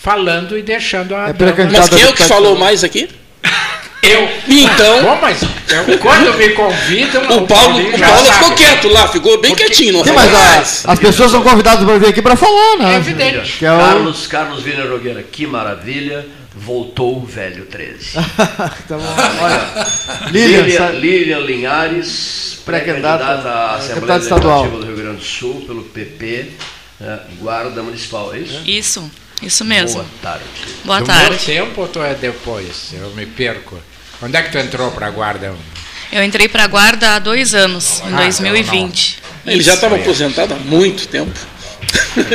falando e deixando a. É mas quem é o que falou mais aqui? [LAUGHS] Eu. Então. Bom, mas eu, quando me convidam. O Paulo, o Paulo ficou quieto lá, ficou bem Porque, quietinho. Não sim, mas a, as pessoas são convidadas para vir aqui para falar, né? É evidente. É o... Carlos, Carlos Vina Nogueira, que maravilha. Voltou o velho 13. tá bom. Olha, Lilian, Lilian, Lilian Linhares, pré-candidata à Assembleia Legislativa do Rio Grande do Sul, pelo PP, né, Guarda Municipal, é isso? Isso. Isso mesmo. Boa tarde. Boa do tarde. Meu tempo ou tu é depois? Eu me perco. Quando é que tu entrou para a guarda? Eu entrei para a guarda há dois anos, em 2020. Não, não. Ele já estava aposentado há muito tempo.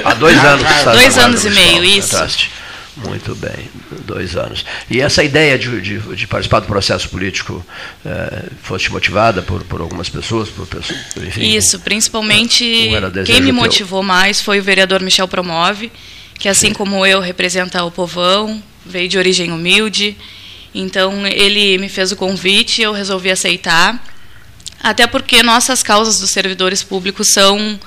Há dois anos. dois anos e meio, isso. Entraste. Muito bem, dois anos. E essa ideia de, de, de participar do processo político é, fosse motivada por, por algumas pessoas, por pessoas, enfim, Isso, principalmente quem me motivou teu? mais foi o vereador Michel Promove, que assim como eu representa o povão, veio de origem humilde. Então ele me fez o convite, eu resolvi aceitar. Até porque nossas causas dos servidores públicos são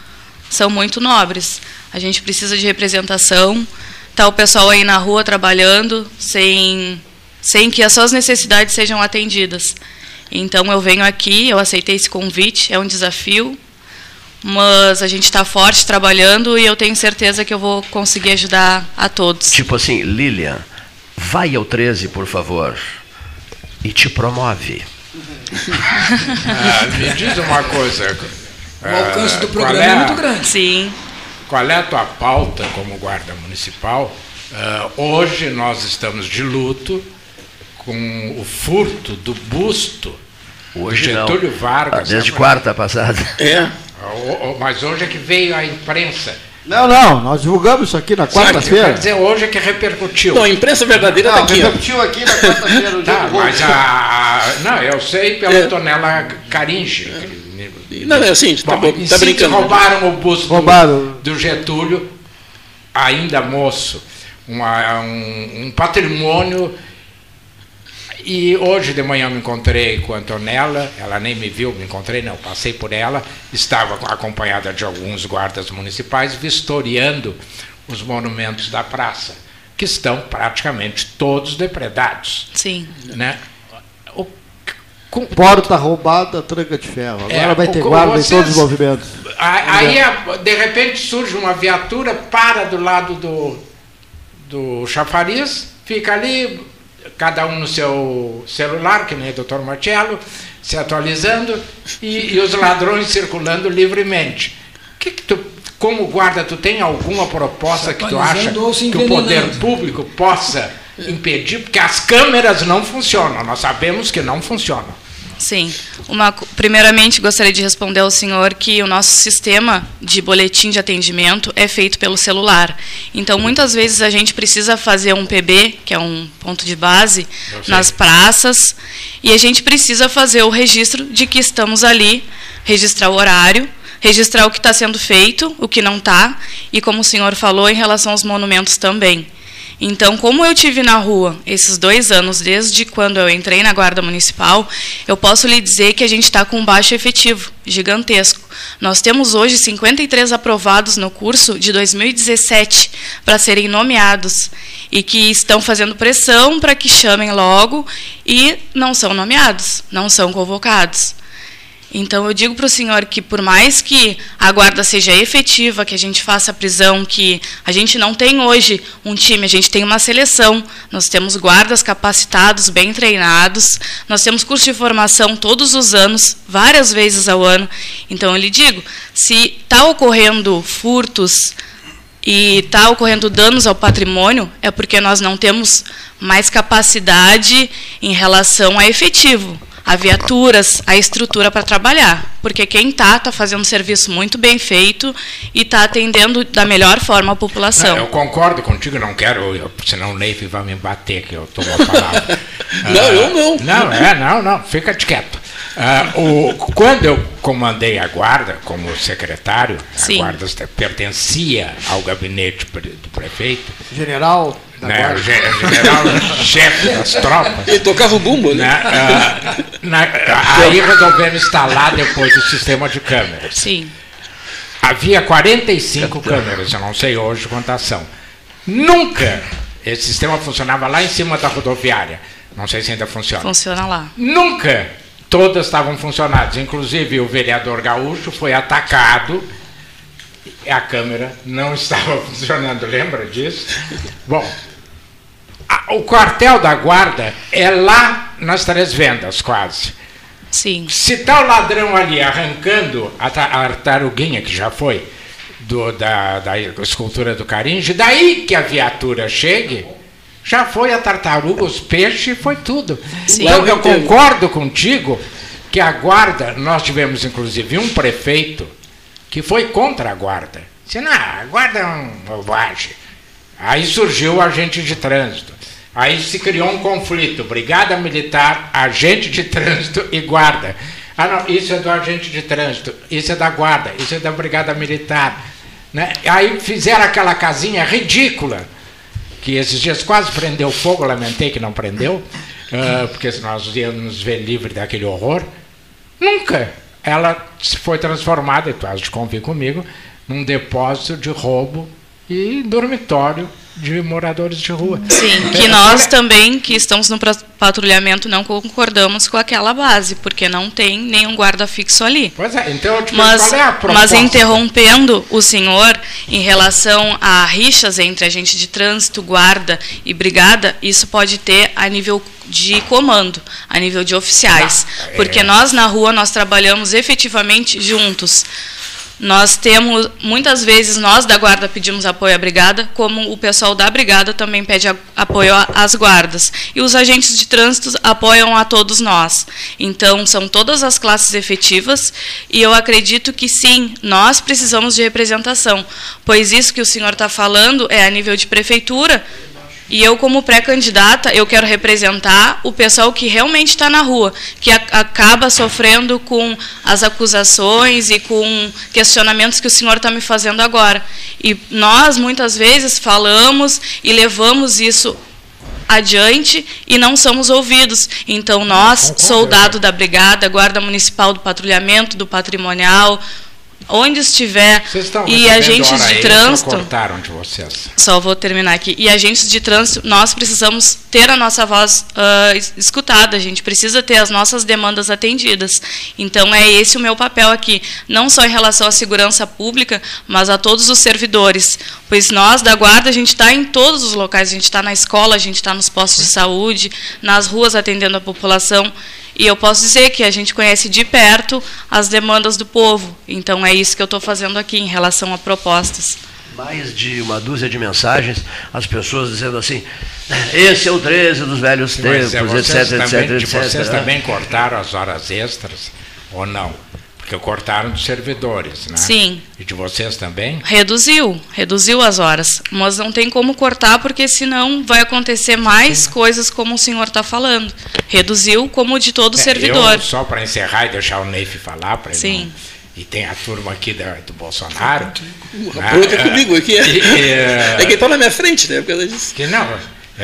são muito nobres. A gente precisa de representação. Tá o pessoal aí na rua trabalhando sem sem que as suas necessidades sejam atendidas. Então eu venho aqui, eu aceitei esse convite, é um desafio, mas a gente está forte trabalhando e eu tenho certeza que eu vou conseguir ajudar a todos. Tipo assim, Lilian, vai ao 13, por favor, e te promove. ah, me diz uma coisa. O alcance do ah, programa é, é, muito grande. Sim. Qual é a tua pauta como guarda municipal? Uh, hoje nós estamos de luto com o furto do busto Hoje Getúlio não. Vargas. Ah, desde quarta passada. É. Mas hoje é que veio a imprensa. Não, não, nós divulgamos isso aqui na quarta-feira. Quer dizer, hoje é que repercutiu. Não, a imprensa verdadeira está aqui. Repercutiu aqui na quarta-feira. tá, mas a, Não, eu sei pela é. Tonela Caringe. É. Não, é assim, está tá brincando. roubaram o busto roubaram. Do, do, Getúlio, ainda moço. Uma, um, um patrimônio e hoje de manhã me encontrei com a Antonella, ela nem me viu, me encontrei, não, passei por ela, estava acompanhada de alguns guardas municipais vistoriando os monumentos da praça, que estão praticamente todos depredados. Sim. Né? O, com, Porta roubada, tranca de ferro. Agora é, vai ter guarda vocês, em todos os movimentos. Aí, de repente, surge uma viatura, para do lado do, do chafariz, fica ali, cada um no seu celular, que nem o doutor Marcello, se atualizando, e, e os ladrões circulando livremente. Que, que tu, como guarda, tu tem alguma proposta que tu acha que o poder público possa impedir? Porque as câmeras não funcionam, nós sabemos que não funcionam. Sim. Uma, primeiramente, gostaria de responder ao senhor que o nosso sistema de boletim de atendimento é feito pelo celular. Então, muitas vezes a gente precisa fazer um PB, que é um ponto de base, nas praças, e a gente precisa fazer o registro de que estamos ali, registrar o horário, registrar o que está sendo feito, o que não está, e como o senhor falou, em relação aos monumentos também. Então, como eu tive na rua esses dois anos, desde quando eu entrei na Guarda Municipal, eu posso lhe dizer que a gente está com um baixo efetivo, gigantesco. Nós temos hoje 53 aprovados no curso de 2017 para serem nomeados e que estão fazendo pressão para que chamem logo e não são nomeados, não são convocados. Então eu digo para o senhor que por mais que a guarda seja efetiva, que a gente faça a prisão, que a gente não tem hoje um time, a gente tem uma seleção. Nós temos guardas capacitados, bem treinados. Nós temos curso de formação todos os anos, várias vezes ao ano. Então eu lhe digo, se está ocorrendo furtos e está ocorrendo danos ao patrimônio, é porque nós não temos mais capacidade em relação a efetivo a viaturas, a estrutura para trabalhar. Porque quem está, está fazendo um serviço muito bem feito e está atendendo da melhor forma a população. Não, eu concordo contigo, não quero, eu, senão o Neif vai me bater que eu tomo a palavra. [LAUGHS] não, eu não. Não, é, não, não, fica quieto. Uh, o, quando eu comandei a guarda como secretário, Sim. a guarda pertencia ao gabinete do prefeito. General né, o general chefe das tropas. Ele tocava o bumbo, né? Na, uh, [LAUGHS] na, aí resolvemos instalar depois o sistema de câmeras. Sim. Havia 45 câmeras, eu não sei hoje quantas são. Nunca esse sistema funcionava lá em cima da rodoviária. Não sei se ainda funciona. Funciona lá. Nunca todas estavam funcionadas. Inclusive o vereador Gaúcho foi atacado a câmera não [LAUGHS] estava funcionando, lembra disso? Bom, o quartel da guarda é lá nas Três Vendas, quase. Sim. Se está o ladrão ali arrancando a, a tartaruguinha, que já foi, do, da, da escultura do Caringe, daí que a viatura chegue, já foi a tartaruga, os peixes, foi tudo. Sim. Então eu concordo contigo que a guarda, nós tivemos inclusive um prefeito que foi contra a guarda. Disse, não, a guarda é um bobagem. Aí surgiu o agente de trânsito. Aí se criou um conflito, brigada militar, agente de trânsito e guarda. Ah, não, isso é do agente de trânsito, isso é da guarda, isso é da brigada militar. Né? Aí fizeram aquela casinha ridícula, que esses dias quase prendeu fogo, lamentei que não prendeu, uh, porque nós íamos nos ver livre daquele horror. Nunca ela foi transformada, e tu has de convir comigo, num depósito de roubo e dormitório de moradores de rua. Sim, que nós também, que estamos no patrulhamento, não concordamos com aquela base, porque não tem nenhum guarda fixo ali. Pois é, então eu te mas, qual é a proposta? Mas interrompendo o senhor em relação a rixas entre agente de trânsito, guarda e brigada, isso pode ter a nível de comando, a nível de oficiais, ah, é. porque nós na rua nós trabalhamos efetivamente juntos. Nós temos, muitas vezes, nós da Guarda pedimos apoio à Brigada, como o pessoal da Brigada também pede apoio às guardas. E os agentes de trânsito apoiam a todos nós. Então, são todas as classes efetivas, e eu acredito que sim, nós precisamos de representação, pois isso que o senhor está falando é a nível de prefeitura, e eu, como pré-candidata, eu quero representar o pessoal que realmente está na rua, que a, acaba sofrendo com as acusações e com questionamentos que o senhor está me fazendo agora. E nós, muitas vezes, falamos e levamos isso adiante e não somos ouvidos. Então, nós, soldado da Brigada, Guarda Municipal do Patrulhamento, do Patrimonial, onde estiver e agentes de trânsito. Só vou terminar aqui. E agentes de trânsito, nós precisamos ter a nossa voz uh, escutada, a gente precisa ter as nossas demandas atendidas. Então é esse o meu papel aqui, não só em relação à segurança pública, mas a todos os servidores, pois nós da guarda a gente está em todos os locais, a gente está na escola, a gente está nos postos de saúde, nas ruas atendendo a população. E eu posso dizer que a gente conhece de perto as demandas do povo. Então é isso que eu estou fazendo aqui em relação a propostas. Mais de uma dúzia de mensagens, as pessoas dizendo assim: esse é o 13 dos velhos tempos, etc, etc, etc, etc. Vocês também cortaram as horas extras ou não? Porque cortaram dos servidores, né? Sim. E de vocês também? Reduziu, reduziu as horas. Mas não tem como cortar, porque senão vai acontecer mais Sim. coisas como o senhor está falando. Reduziu como de todo é, servidor. Eu, só para encerrar e deixar o Neif falar, para ele Sim. Não, e tem a turma aqui da, do Bolsonaro. Né? É comigo aqui. [LAUGHS] É, é, é quem está na minha frente, né? Por causa disso. Que não, é,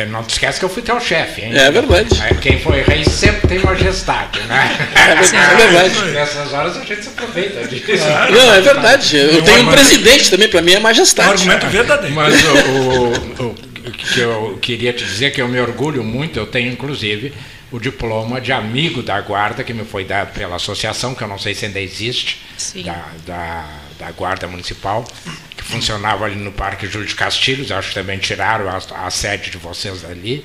não te esquece que eu fui teu chefe, hein? É verdade. Quem foi rei sempre tem majestade, né? É verdade. Nessas horas a gente se aproveita disso. Não, é verdade. Eu tenho um presidente também, para mim é majestade. Um argumento verdadeiro. Mas o, o, o, que eu queria te dizer que eu me orgulho muito, eu tenho inclusive o diploma de amigo da guarda que me foi dado pela associação, que eu não sei se ainda existe, da, da, da guarda municipal funcionava ali no Parque Júlio de Castilhos, acho que também tiraram a, a sede de vocês ali.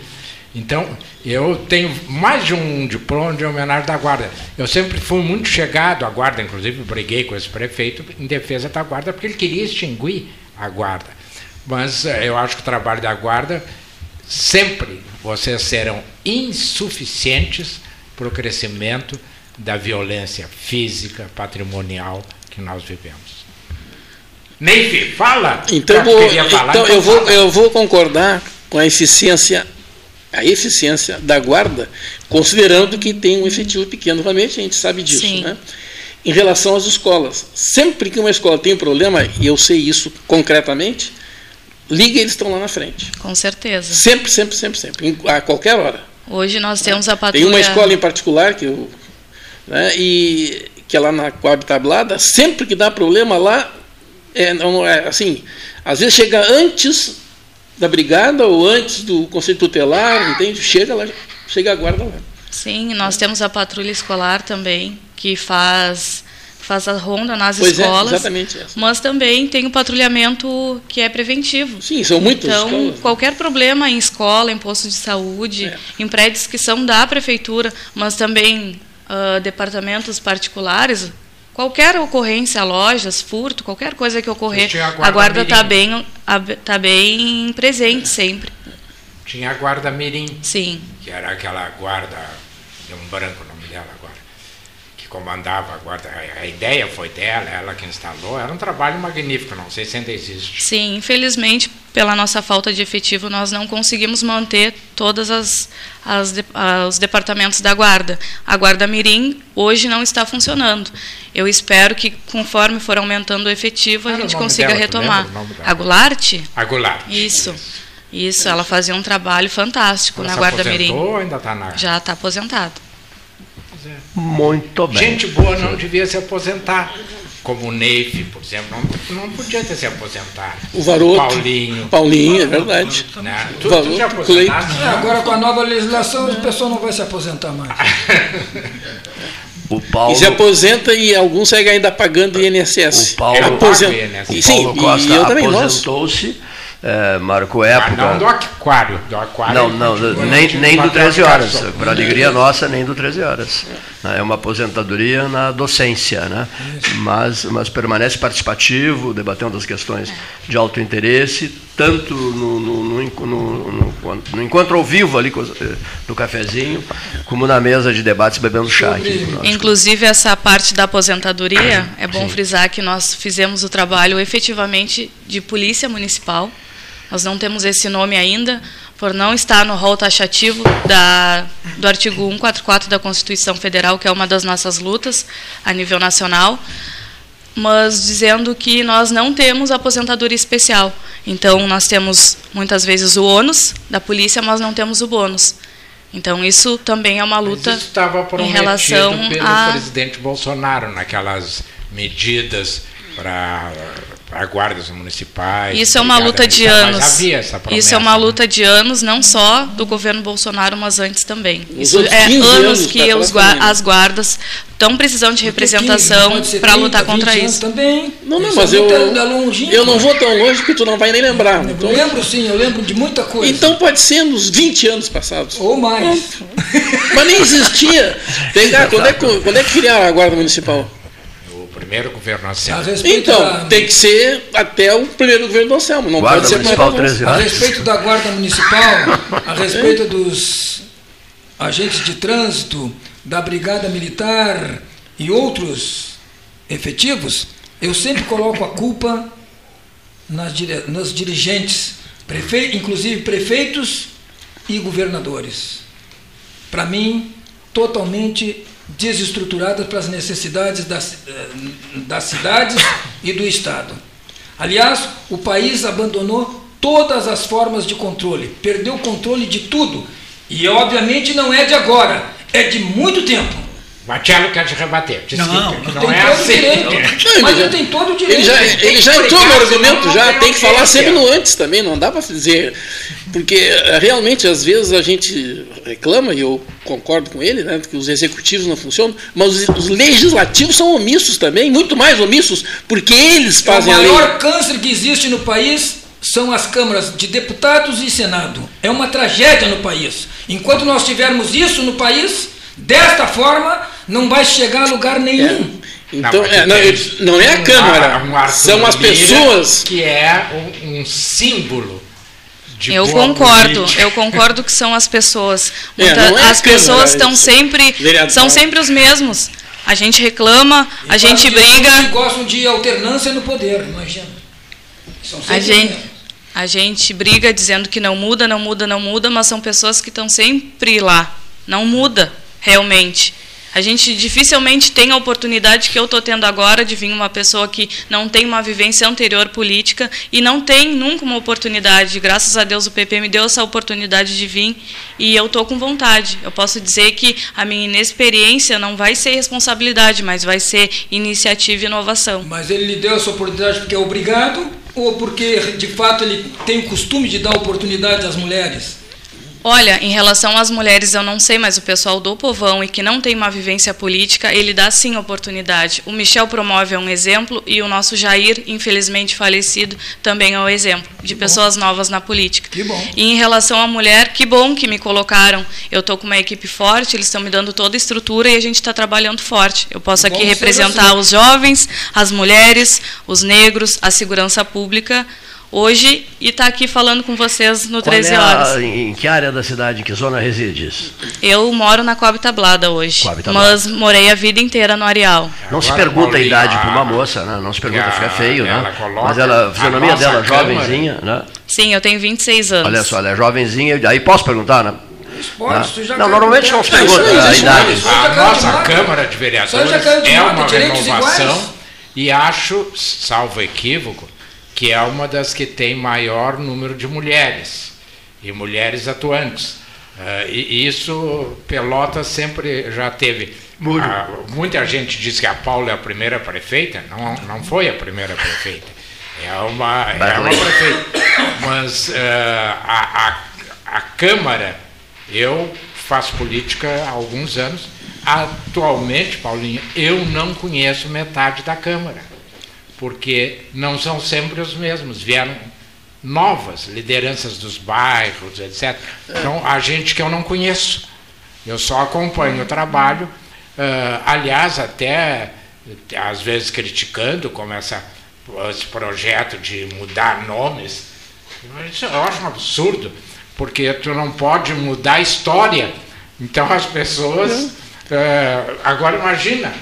Então, eu tenho mais de um diploma de homenagem da Guarda. Eu sempre fui muito chegado à Guarda, inclusive briguei com esse prefeito em defesa da Guarda, porque ele queria extinguir a Guarda. Mas eh, eu acho que o trabalho da Guarda, sempre vocês serão insuficientes para o crescimento da violência física, patrimonial que nós vivemos. Neif, fala. Então, vou, falar, então, então eu, vou, eu vou concordar com a eficiência, a eficiência da guarda, considerando que tem um efetivo pequeno. Realmente a gente sabe disso. Né? Em relação às escolas, sempre que uma escola tem um problema, e eu sei isso concretamente, liga eles estão lá na frente. Com certeza. Sempre, sempre, sempre, sempre, a qualquer hora. Hoje nós temos a patrulha... Tem uma escola em particular que eu, né, e que é lá na Coab Tablada, sempre que dá problema lá, é, não, é, assim, às vezes chega antes da brigada ou antes do conselho tutelar, entende? Chega lá, chega a guarda lá. Sim, nós temos a patrulha escolar também, que faz faz a ronda nas pois é, escolas. É, exatamente essa. Mas também tem o patrulhamento que é preventivo. Sim, são muitas Então, escolas. qualquer problema em escola, em posto de saúde, é. em prédios que são da prefeitura, mas também uh, departamentos particulares, Qualquer ocorrência, lojas, furto, qualquer coisa que ocorrer, a guarda está bem, tá bem presente sempre. Tinha a guarda mirim. Sim. Que era aquela guarda, deu um branco o nome dela agora, que comandava a guarda. A ideia foi dela, ela que instalou. Era um trabalho magnífico, não sei se ainda existe. Sim, infelizmente, pela nossa falta de efetivo, nós não conseguimos manter todas as, as os departamentos da guarda. A guarda mirim hoje não está funcionando. Eu espero que, conforme for aumentando o efetivo, a ah, gente consiga dela, retomar. A Gularte? A Gularte. Isso. Isso, ela fazia um trabalho fantástico ela na Guarda Mirim. Ainda está na... Já está aposentada. Muito bem. Gente boa não devia se aposentar. Como o Neif, por exemplo, não, não podia ter se aposentado. O Varoto. Paulinho. Paulinho, é verdade. Né? Tu, Varoto, tu é, agora com a nova legislação, o pessoal não vai se aposentar mais. [LAUGHS] O Paulo, e se aposenta e alguns seguem ainda pagando INSS. O Paulo, Aposent... o Paulo Costa aposentou-se é, marcou época. Ah, não do aquário, do aquário. Não, não, nem, nem do 13 horas. Para alegria nossa, nem do 13 horas. É uma aposentadoria na docência, né? mas, mas permanece participativo, debatendo as questões de alto interesse, tanto no, no, no, no encontro ao vivo ali no cafezinho, como na mesa de debates bebendo chá. Aqui Inclusive, essa parte da aposentadoria, é bom Sim. frisar que nós fizemos o trabalho efetivamente de polícia municipal nós não temos esse nome ainda, por não estar no rol taxativo da, do artigo 144 da Constituição Federal, que é uma das nossas lutas a nível nacional, mas dizendo que nós não temos aposentadoria especial. Então, nós temos muitas vezes o ônus da polícia, mas não temos o bônus. Então, isso também é uma luta mas estava em relação pelo a... presidente Bolsonaro naquelas medidas para para guardas municipais. Isso é uma luta de anos. Promessa, Isso é uma luta de anos, não só do governo Bolsonaro, mas antes também. Isso é anos, anos que os, as guardas estão precisando de representação para lutar contra isso. Também. Não, não, mas eu, eu não vou tão longe porque tu não vai nem lembrar. Eu então, lembro sim, eu lembro de muita coisa. Então pode ser nos 20 anos passados. Ou mais. Mas nem existia. Vem cá, quando é, que, quando é que criaram a Guarda Municipal? Primeiro governo Anselmo. Então, da... tem que ser até o primeiro governo Anselmo, não guarda pode ser municipal 13 anos. A respeito da Guarda Municipal, a [LAUGHS] respeito dos agentes de trânsito, da Brigada Militar e outros efetivos, eu sempre coloco a culpa nas, nos dirigentes, prefe... inclusive prefeitos e governadores. Para mim, totalmente desestruturadas para as necessidades das, eh, das cidades e do Estado. Aliás, o país abandonou todas as formas de controle, perdeu o controle de tudo. E obviamente não é de agora, é de muito tempo. Marcelo quer te rebater. Desculpa, não, não, não é assim. Direito, mas ele tem todo o direito. Ele já, ele já entrou no argumento, já tem que falar sempre no antes também, não dá para dizer. Porque eh, realmente, às vezes, a gente reclama, e eu concordo com ele, né, que os executivos não funcionam, mas os, os legislativos são omissos também, muito mais omissos, porque eles fazem a lei. O maior câncer que existe no país são as câmaras de deputados e senado. É uma tragédia no país. Enquanto nós tivermos isso no país, desta forma, não vai chegar a lugar nenhum. É. Então, não, é, não, não, é a Câmara, um são as pessoas. Que é um, um símbolo eu concordo, política. eu concordo que são as pessoas. [LAUGHS] É, Muita, é as pessoas estão sempre, vereador. são sempre os mesmos. A gente reclama, e a gente briga. Que gostam de alternância no poder, imagina. a gente, a gente briga dizendo que não muda, não muda, não muda, mas são pessoas que estão sempre lá. Não muda, realmente. A gente dificilmente tem a oportunidade que eu estou tendo agora de vir uma pessoa que não tem uma vivência anterior política e não tem nunca uma oportunidade. Graças a Deus o PP me deu essa oportunidade de vir e eu estou com vontade. Eu posso dizer que a minha inexperiência não vai ser responsabilidade, mas vai ser iniciativa e inovação. Mas ele lhe deu essa oportunidade porque é obrigado ou porque de fato ele tem o costume de dar oportunidade às mulheres? Olha, em relação às mulheres, eu não sei, mas o pessoal do povão e que não tem uma vivência política, ele dá sim oportunidade. O Michel promove é um exemplo e o nosso Jair, infelizmente falecido, também é um exemplo de que pessoas bom. novas na política. Que bom. E em relação à mulher, que bom que me colocaram. Eu estou com uma equipe forte, eles estão me dando toda a estrutura e a gente está trabalhando forte. Eu posso aqui representar assim. os jovens, as mulheres, os negros, a segurança pública hoje e está aqui falando com vocês no Qual 13 é a, horas. Em que área da cidade, em que zona resides? Eu moro na Coab Tablada hoje, Coab Tablada. mas morei a vida inteira no Areal. Não se pergunta a idade para uma moça, né? não se pergunta, fica feio, né? Mas ela, a fisionomia dela, jovenzinha, né? Sim, eu tenho 26 anos. Olha só, ela é jovenzinha, aí posso perguntar, né? Pode, não, não normalmente não se pergunta a idade. A nossa Câmara de Vereadores é uma renovação e acho, salvo equívoco, que é uma das que tem maior número de mulheres e mulheres atuantes. Uh, e isso Pelotas sempre já teve. Uh, muita gente diz que a Paula é a primeira prefeita, não, não foi a primeira prefeita. É uma, é uma prefeita. Mas uh, a, a, a Câmara, eu faço política há alguns anos. Atualmente, Paulinho, eu não conheço metade da Câmara porque não são sempre os mesmos, vieram novas lideranças dos bairros, etc. Então, a gente que eu não conheço, eu só acompanho o trabalho, uh, aliás, até às vezes criticando como essa, esse projeto de mudar nomes. Isso eu acho um absurdo, porque tu não pode mudar a história. Então as pessoas. Uh, agora imagina,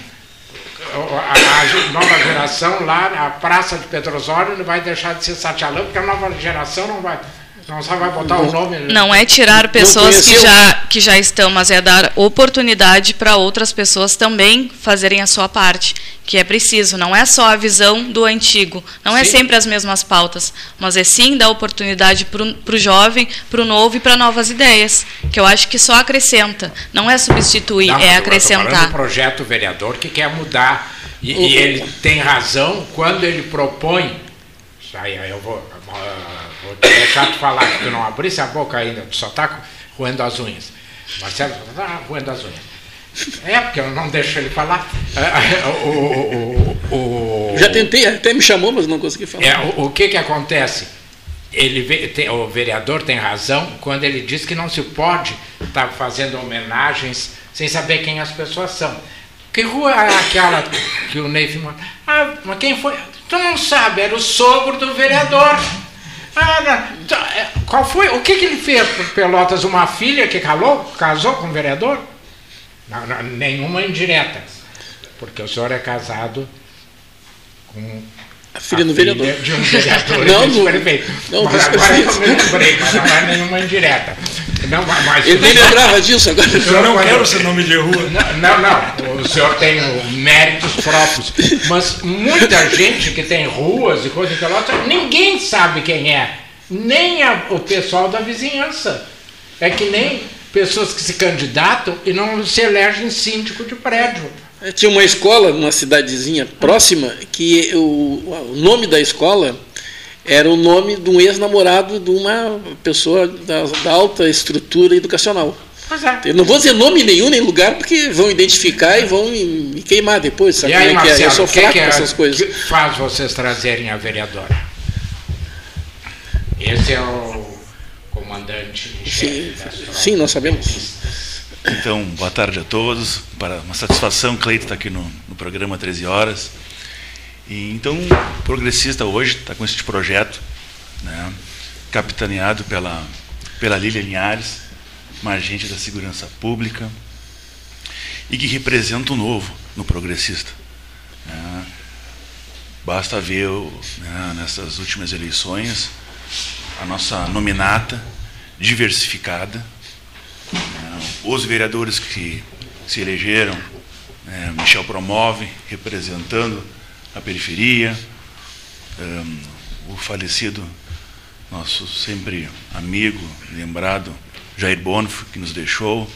a, a, nova geração lá, a Praça de Pedro Osório não vai deixar de ser Satialã, porque a nova geração não vai. Não só vai botar o nome. Não é tirar pessoas que já, que já estão, mas é dar oportunidade para outras pessoas também fazerem a sua parte, que é preciso. Não é só a visão do antigo, não é sim. é sempre as mesmas pautas, mas é sim dar oportunidade para o jovem, para o novo e para novas ideias, que eu acho que só acrescenta. Não é substituir, não, é acrescentar. Eu projeto vereador que quer mudar E, e ele tem razão quando ele propõe. Aí eu vou, deixar tu falar que tu não abrisse a boca ainda, tu só está roendo as unhas. Marcelo só está roendo as unhas. É, porque eu não deixo ele falar. [LAUGHS] É, é, o, o, o, Já tentei, até me chamou, mas não consegui falar. É, o, que, que acontece? Ele, tem, o vereador tem razão quando ele diz que não se pode estar tá fazendo homenagens sem saber quem as pessoas são. Que rua é aquela que o Ney filmou? Ah, mas quem foi? Tu não sabe, era o sogro do vereador. Ah. É, qual foi? O que, que ele fez por Pelotas? Uma filha que calou, casou com o vereador? Não, não, nenhuma indireta. Porque o senhor é casado com a filha do vereador. De um vereador [LAUGHS] não, não, prefeito. Não, mas agora eu me lembrei, mas não é nenhuma indireta. Não, mas, eu nem lembrava disso agora. Eu não quero ser nome de rua. Não, não, o senhor tem méritos próprios. Mas muita gente que tem ruas e coisas que Pelotas, ninguém sabe quem é. Nem a, o pessoal da vizinhança. É que nem pessoas que se candidatam e não se elegem síndico de prédio. É, tinha uma escola, numa cidadezinha próxima, que o, o nome da escola era o nome de um ex-namorado de uma pessoa da, da, alta estrutura educacional. É. Eu não vou dizer nome nenhum, nem lugar, porque vão identificar e vão me queimar depois. Sabe e aí, é Marcelo, que é? Eu sou fraco que é, essas coisas. O que faz vocês trazerem a vereadora? Esse é o comandante sim, sim, nós sabemos. Então, boa tarde a todos. Para uma satisfação, Cleito está aqui no, no, programa 13 horas. E, então, o Progressista hoje está com este projeto, né, capitaneado pela, pela Lília Linhares, uma agente da segurança pública, e que representa o novo no Progressista. Né. Basta ver né, nessas últimas eleições a nossa nominata diversificada. Né? Os vereadores que se elegeram, né? Michel Promove, representando a periferia, um, o falecido, nosso sempre amigo, lembrado, Jair Bonifo, que nos deixou,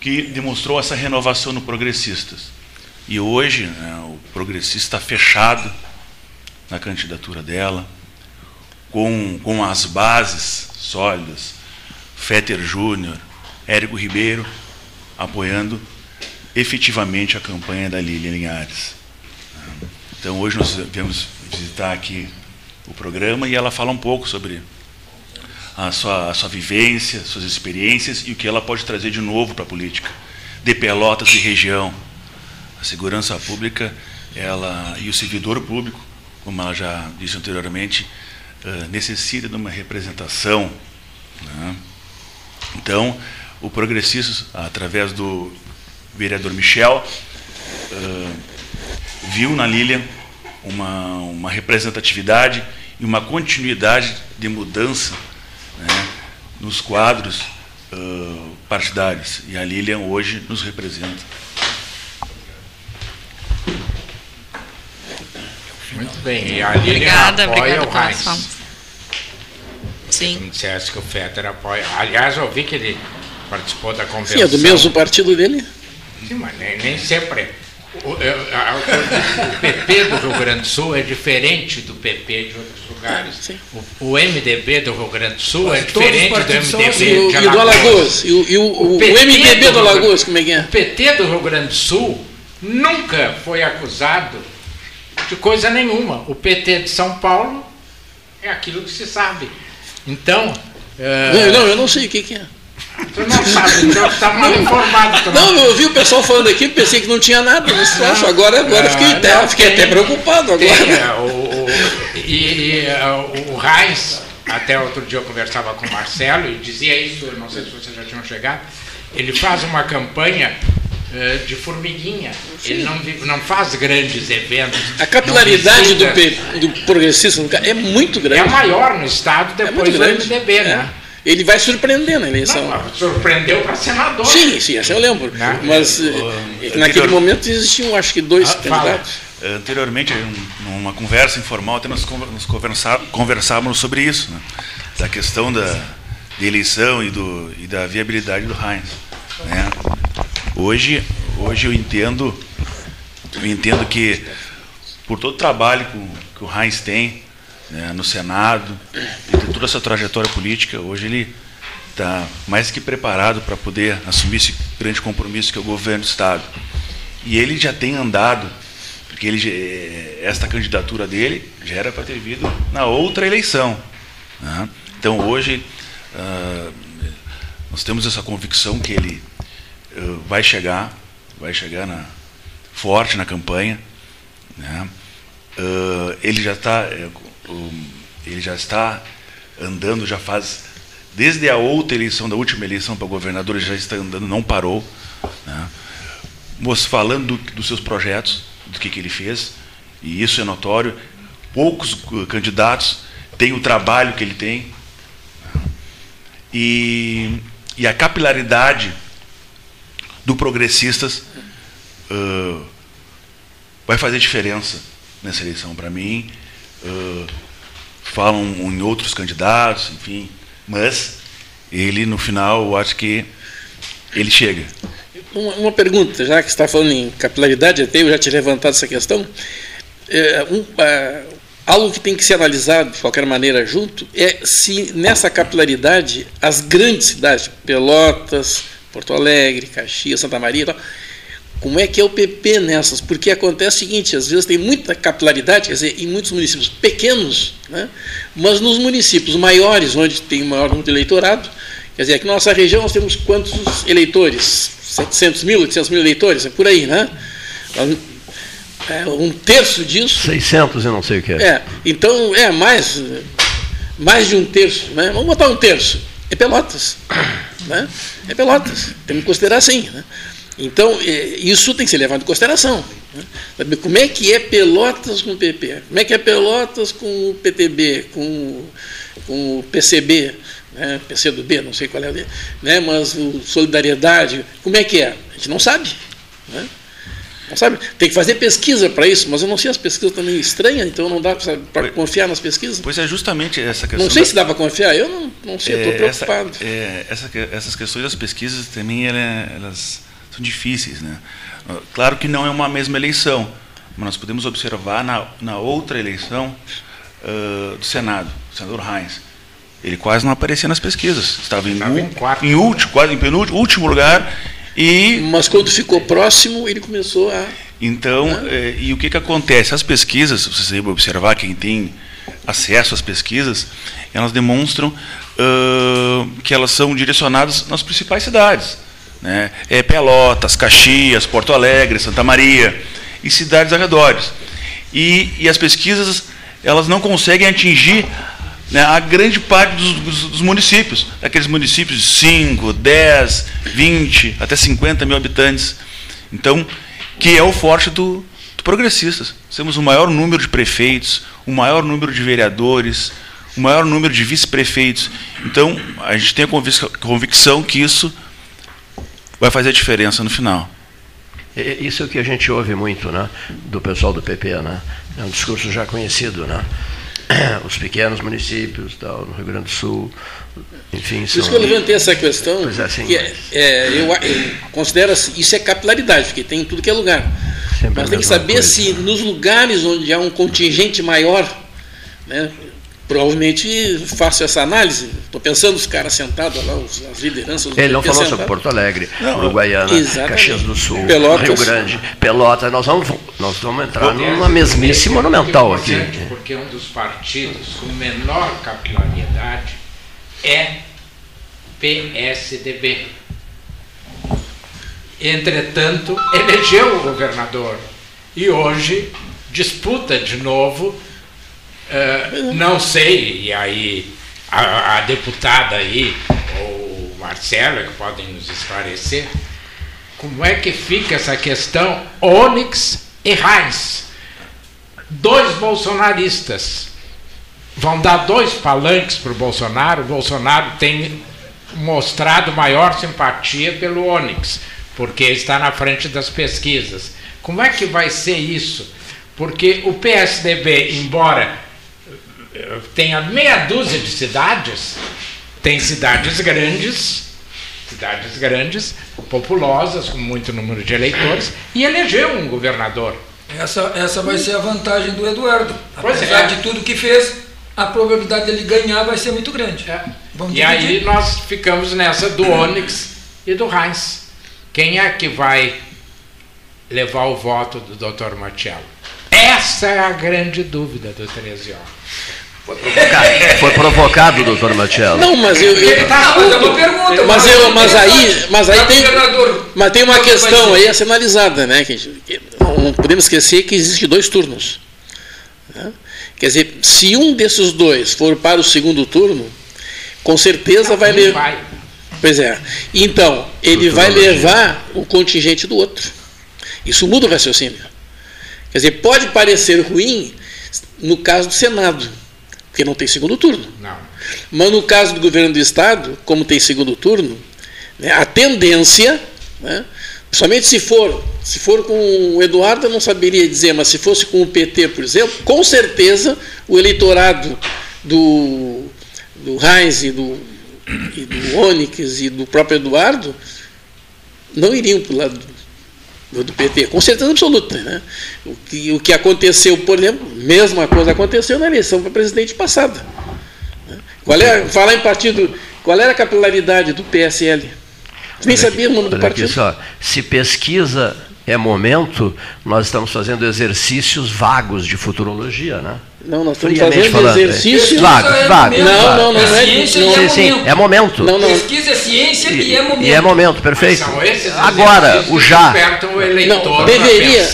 que demonstrou essa renovação no Progressistas. E hoje né, o Progressista fechado na candidatura dela, com, com as bases sólidas, Fetter Júnior, Érico Ribeiro, apoiando efetivamente a campanha da Lília Linhares. Então hoje nós viemos visitar aqui o programa e ela fala um pouco sobre a sua, a sua vivência, suas experiências e o que ela pode trazer de novo para a política, de Pelotas e região. A segurança pública ela, e o servidor público, como ela já disse anteriormente, uh, necessita de uma representação. Né? Então, o progressista, através do vereador Michel, uh, viu na Lilian uma, uma representatividade e uma continuidade de mudança né, nos quadros uh, partidários. E a Lilian hoje nos representa. Muito bem. E a Lilian obrigada, apoia obrigada o Heinz. Sim. Como dissesse que o Fetter apoia. Aliás, eu vi que ele participou da convenção. Sim, é do mesmo partido dele. Sim, mas nem, nem sempre. O, o, o, PP do Rio Grande do Sul é diferente do PP de outros lugares. O, o, MDB do Rio Grande do Sul é diferente do MDB assim. de Alagoas. E o do Alagoas. E o, e o, MDB do Alagoas, como é que é? O PT do Rio Grande do Sul nunca foi acusado de coisa nenhuma. O PT de São Paulo é aquilo que se sabe. Então. É... Não, eu não sei o que, que é. Você não sabe, então está mal informado também. Não, eu vi o pessoal falando aqui, pensei que não tinha nada, mas não, agora, agora é, fiquei, até, não, fiquei tem, até preocupado agora. Tem, é, o, o, e, e é, o Reis, até outro dia eu conversava com o Marcelo e dizia isso, não sei se vocês já tinham chegado, ele faz uma campanha eh, de formiguinha. Sim. Ele não, não faz grandes eventos. A capilaridade do, do progressista é muito grande. É maior no Estado é depois é do MDB, é. Ele vai surpreender na eleição. Não, surpreendeu para senador. Sim, sim, essa eu lembro. Né? Mas uh, naquele anterior... momento existiam, acho que, dois ah, candidatos. Fala. Anteriormente, numa conversa informal, até nós conversávamos sobre isso, né? da questão da, da eleição e, do, e da viabilidade do Heinz. Né? Hoje, hoje eu entendo eu entendo que, por todo o trabalho que o Heinz tem né, no Senado, e toda essa trajetória política, hoje ele está mais que preparado para poder assumir esse grande compromisso que é o governo do Estado. E ele já tem andado, porque ele, eh, esta candidatura dele já era para ter vindo na outra eleição. Né? Então hoje uh, nós temos essa convicção que ele uh, vai chegar, vai chegar na, forte na campanha. Né? Uh, ele já está ele já está andando já faz desde a outra eleição da última eleição para governador ele já está andando não parou né? falando do, dos seus projetos do que, que ele fez e isso é notório poucos candidatos têm o trabalho que ele tem né? e, e a capilaridade do progressistas uh, vai fazer diferença nessa eleição para mim. Uh, falam em outros candidatos, enfim, mas ele no final, eu acho que ele chega. Uma, uma pergunta, já que está falando em capilaridade, até eu já tinha levantado essa questão. É, um, uh, algo que tem que ser analisado de qualquer maneira junto é se nessa capilaridade as grandes cidades, Pelotas, Porto Alegre, Caxias, Santa Maria e tal, como é que é o PP nessas? Porque acontece o seguinte, às vezes tem muita capilaridade, quer dizer, em muitos municípios pequenos, né? mas nos municípios maiores, onde tem maior número de eleitorado, quer dizer, aqui na nossa região nós temos quantos eleitores? 700 mil, 800 mil eleitores, é por aí, né? É um terço disso. 600 e não sei o que é. É, então é mais, mais de um terço, né? Vamos botar um terço. É Pelotas, né? É Pelotas, temos que considerar assim, né? Então, é, isso tem que ser levado em consideração. Né? Como é que é Pelotas com o PP? Como é que é Pelotas com o PTB, com, com o PCB, né? PCdoB, não sei qual é o dele, né? mas o Solidariedade, como é que é? A gente não sabe. Né? Não sabe? Tem que fazer pesquisa para isso, mas eu não sei, as pesquisas também estranhas, então não dá para confiar nas pesquisas. Pois é, justamente essa questão. Não sei da... se dá para confiar, eu não, não sei, estou é, preocupado. Essa, é, essa, essas questões das pesquisas também elas são difíceis. Né? Claro que não é uma mesma eleição, mas nós podemos observar na, na outra eleição uh, do Senado, o senador Heinz. Ele quase não aparecia nas pesquisas. Estava em, Estava em, quarto, em último, quase em penúltimo, último lugar. E, mas quando ficou próximo, ele começou a. Então, é, e o que, que acontece? As pesquisas, vocês devem observar, quem tem acesso às pesquisas, elas demonstram uh, que elas são direcionadas nas principais cidades né? é Pelotas, Caxias, Porto Alegre, Santa Maria e cidades arredores. E, e as pesquisas elas não conseguem atingir né, a grande parte dos, dos, dos, municípios, aqueles municípios de 5, 10, 20, até 50 mil habitantes. Então, que é o forte do, do progressistas. Temos o maior número de prefeitos, o maior número de vereadores, o maior número de vice-prefeitos. Então, a gente tem a convicção que isso vai fazer diferença no final. Isso é o que a gente ouve muito né, do pessoal do PP. Né? É um discurso já conhecido. Né? [CLEARS THROAT] Os pequenos municípios tal, no Rio Grande do Sul, enfim. Por isso que eu levantei essa questão. Pois é, sim, que é, é, eu, eu, considero assim, isso é capilaridade, porque tem em tudo que é lugar. Sempre mas tem que saber coisa. se nos lugares onde há um contingente maior, né, provavelmente faço essa análise. Estou pensando os caras sentados lá, os, as lideranças. Ele não falou sobre Porto Alegre, não, Uruguaiana, exatamente. Caxias do Sul, Pelotas. Rio Grande, Pelotas. Nós vamos, nós vamos entrar numa mesmice monumental aqui. Porque um dos partidos com menor capilaridade é PSDB. Entretanto, elegeu o governador e hoje disputa de novo Uh, não sei, e aí a, a, deputada aí, ou o Marcelo, que podem nos esclarecer, como é que fica essa questão Onyx e Reis? Dois bolsonaristas vão dar dois palanques para o Bolsonaro. O Bolsonaro tem mostrado maior simpatia pelo Onyx, porque está na frente das pesquisas. Como é que vai ser isso? Porque o PSDB, embora tem a meia dúzia de cidades, tem cidades grandes, cidades grandes, populosas, com muito número de eleitores, e elegeu um governador. Essa, essa vai ser a vantagem do Eduardo. Pois Apesar é. de tudo que fez, a probabilidade dele ganhar vai ser muito grande. É. e aí nós ficamos nessa do [COUGHS] Onyx e do Heinz. Quem é que vai levar o voto do Dr. Marcello? Essa é a grande dúvida do 13 horas. Foi provocado, foi provocado doutor Marcello. Não, mas eu. eu tá, uma pergunta. Mas, eu, mas aí, mas aí tem, mas tem uma questão aí a ser analisada, né? Que, não podemos esquecer que existem dois turnos. Né? Quer dizer, se um desses dois for para o segundo turno, com certeza vai levar. Pois é. Então, ele vai levar o contingente do outro. Isso muda o raciocínio. Quer dizer, pode parecer ruim no caso do Senado porque não tem segundo turno. Não. Mas no caso do governo do Estado, como tem segundo turno, né, a tendência, né, somente se for, se for com o Eduardo, eu não saberia dizer, mas se fosse com o PT, por exemplo, com certeza o eleitorado do, do Heinz e do, e do Onyx e do próprio Eduardo não iriam para o lado do PT, com certeza absoluta. Né? O, que, o que aconteceu, por exemplo, mesma coisa aconteceu na eleição para presidente passada. Né? Qual é, falar em partido, qual era a capilaridade do PSL? Nem sabia o nome do partido. Só, se pesquisa é momento, nós estamos fazendo exercícios vagos de futurologia, né? Não, nós estamos fazendo falando, exercício. Vago, vago. Não, não, não, é. Ciência não, é, sim, é momento. Não, não. Pesquisa é ciência e, e é momento. E é momento, perfeito. Agora, o já. não, deveria.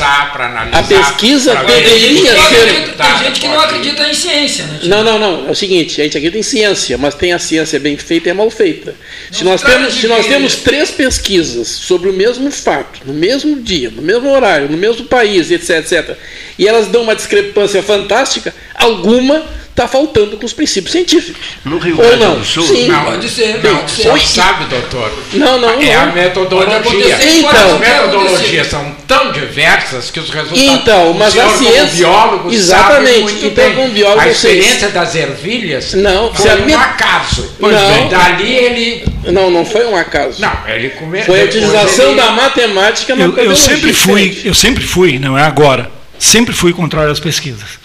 a pesquisa deveria ser. Tem gente que não acredita em ciência, né? Não, não, não. É o seguinte, a gente acredita em ciência, mas tem a ciência bem feita e é mal feita. Se nós temos, se nós temos três pesquisas sobre o mesmo fato, no mesmo dia, no mesmo horário, no mesmo país, etc, etc, e elas dão uma discrepância fantástica, alguma está faltando com os princípios científicos. No Rio Grande Ou não? do Sul? Sim. Não, pode ser. Não, pode ser. sabe, doutor. Não, não, É não. a metodologia. Então, as metodologias são tão diversas que os resultados... Então, mas a ciência... Biólogo exatamente. muito então, bem. como biólogo, a experiência das ervilhas não, foi um acaso. Pois não. bem. Dali ele... Não, não foi um acaso. Não, ele comeu... Foi a utilização ele... da matemática na eu, eu sempre fui, Eu sempre fui, não é agora, sempre fui contrário às pesquisas.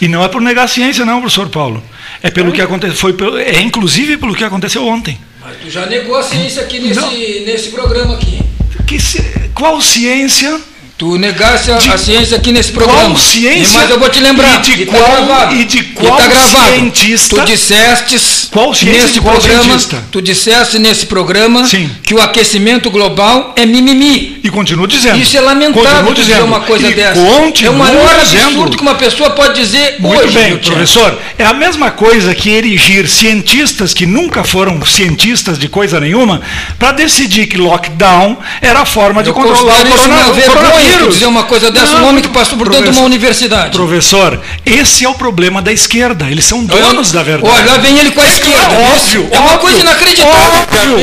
E não é por negar a ciência, não, professor Paulo. É pelo que aconteceu, foi pelo, é inclusive pelo que aconteceu ontem. Mas tu já negou a ciência aqui nesse, nesse programa aqui. Que, qual ciência? Tu negaste a, de, a, ciência aqui nesse programa. Qual ciência? Mas eu vou te lembrar. E de tá qual, tá gravado, e de qual tá gravado. cientista? Tu disseste qual ciência nesse qual programa. Cientista? Tu disseste nesse programa Sim. que o aquecimento global é mimimi. E continuo dizendo. Isso é lamentável dizer uma coisa e dessa. É o maior dizendo. absurdo que uma pessoa pode dizer Muito hoje. bem, professor. É a mesma coisa que erigir cientistas que nunca foram cientistas de coisa nenhuma para decidir que lockdown era a forma de eu controlar o, corona, coronavírus. dizer uma coisa dessa, não, um homem que passou por dentro de uma universidade. Professor, esse é o problema da esquerda. Eles são donos da verdade. Olha, vem ele com a esquerda. É óbvio. É uma coisa inacreditável.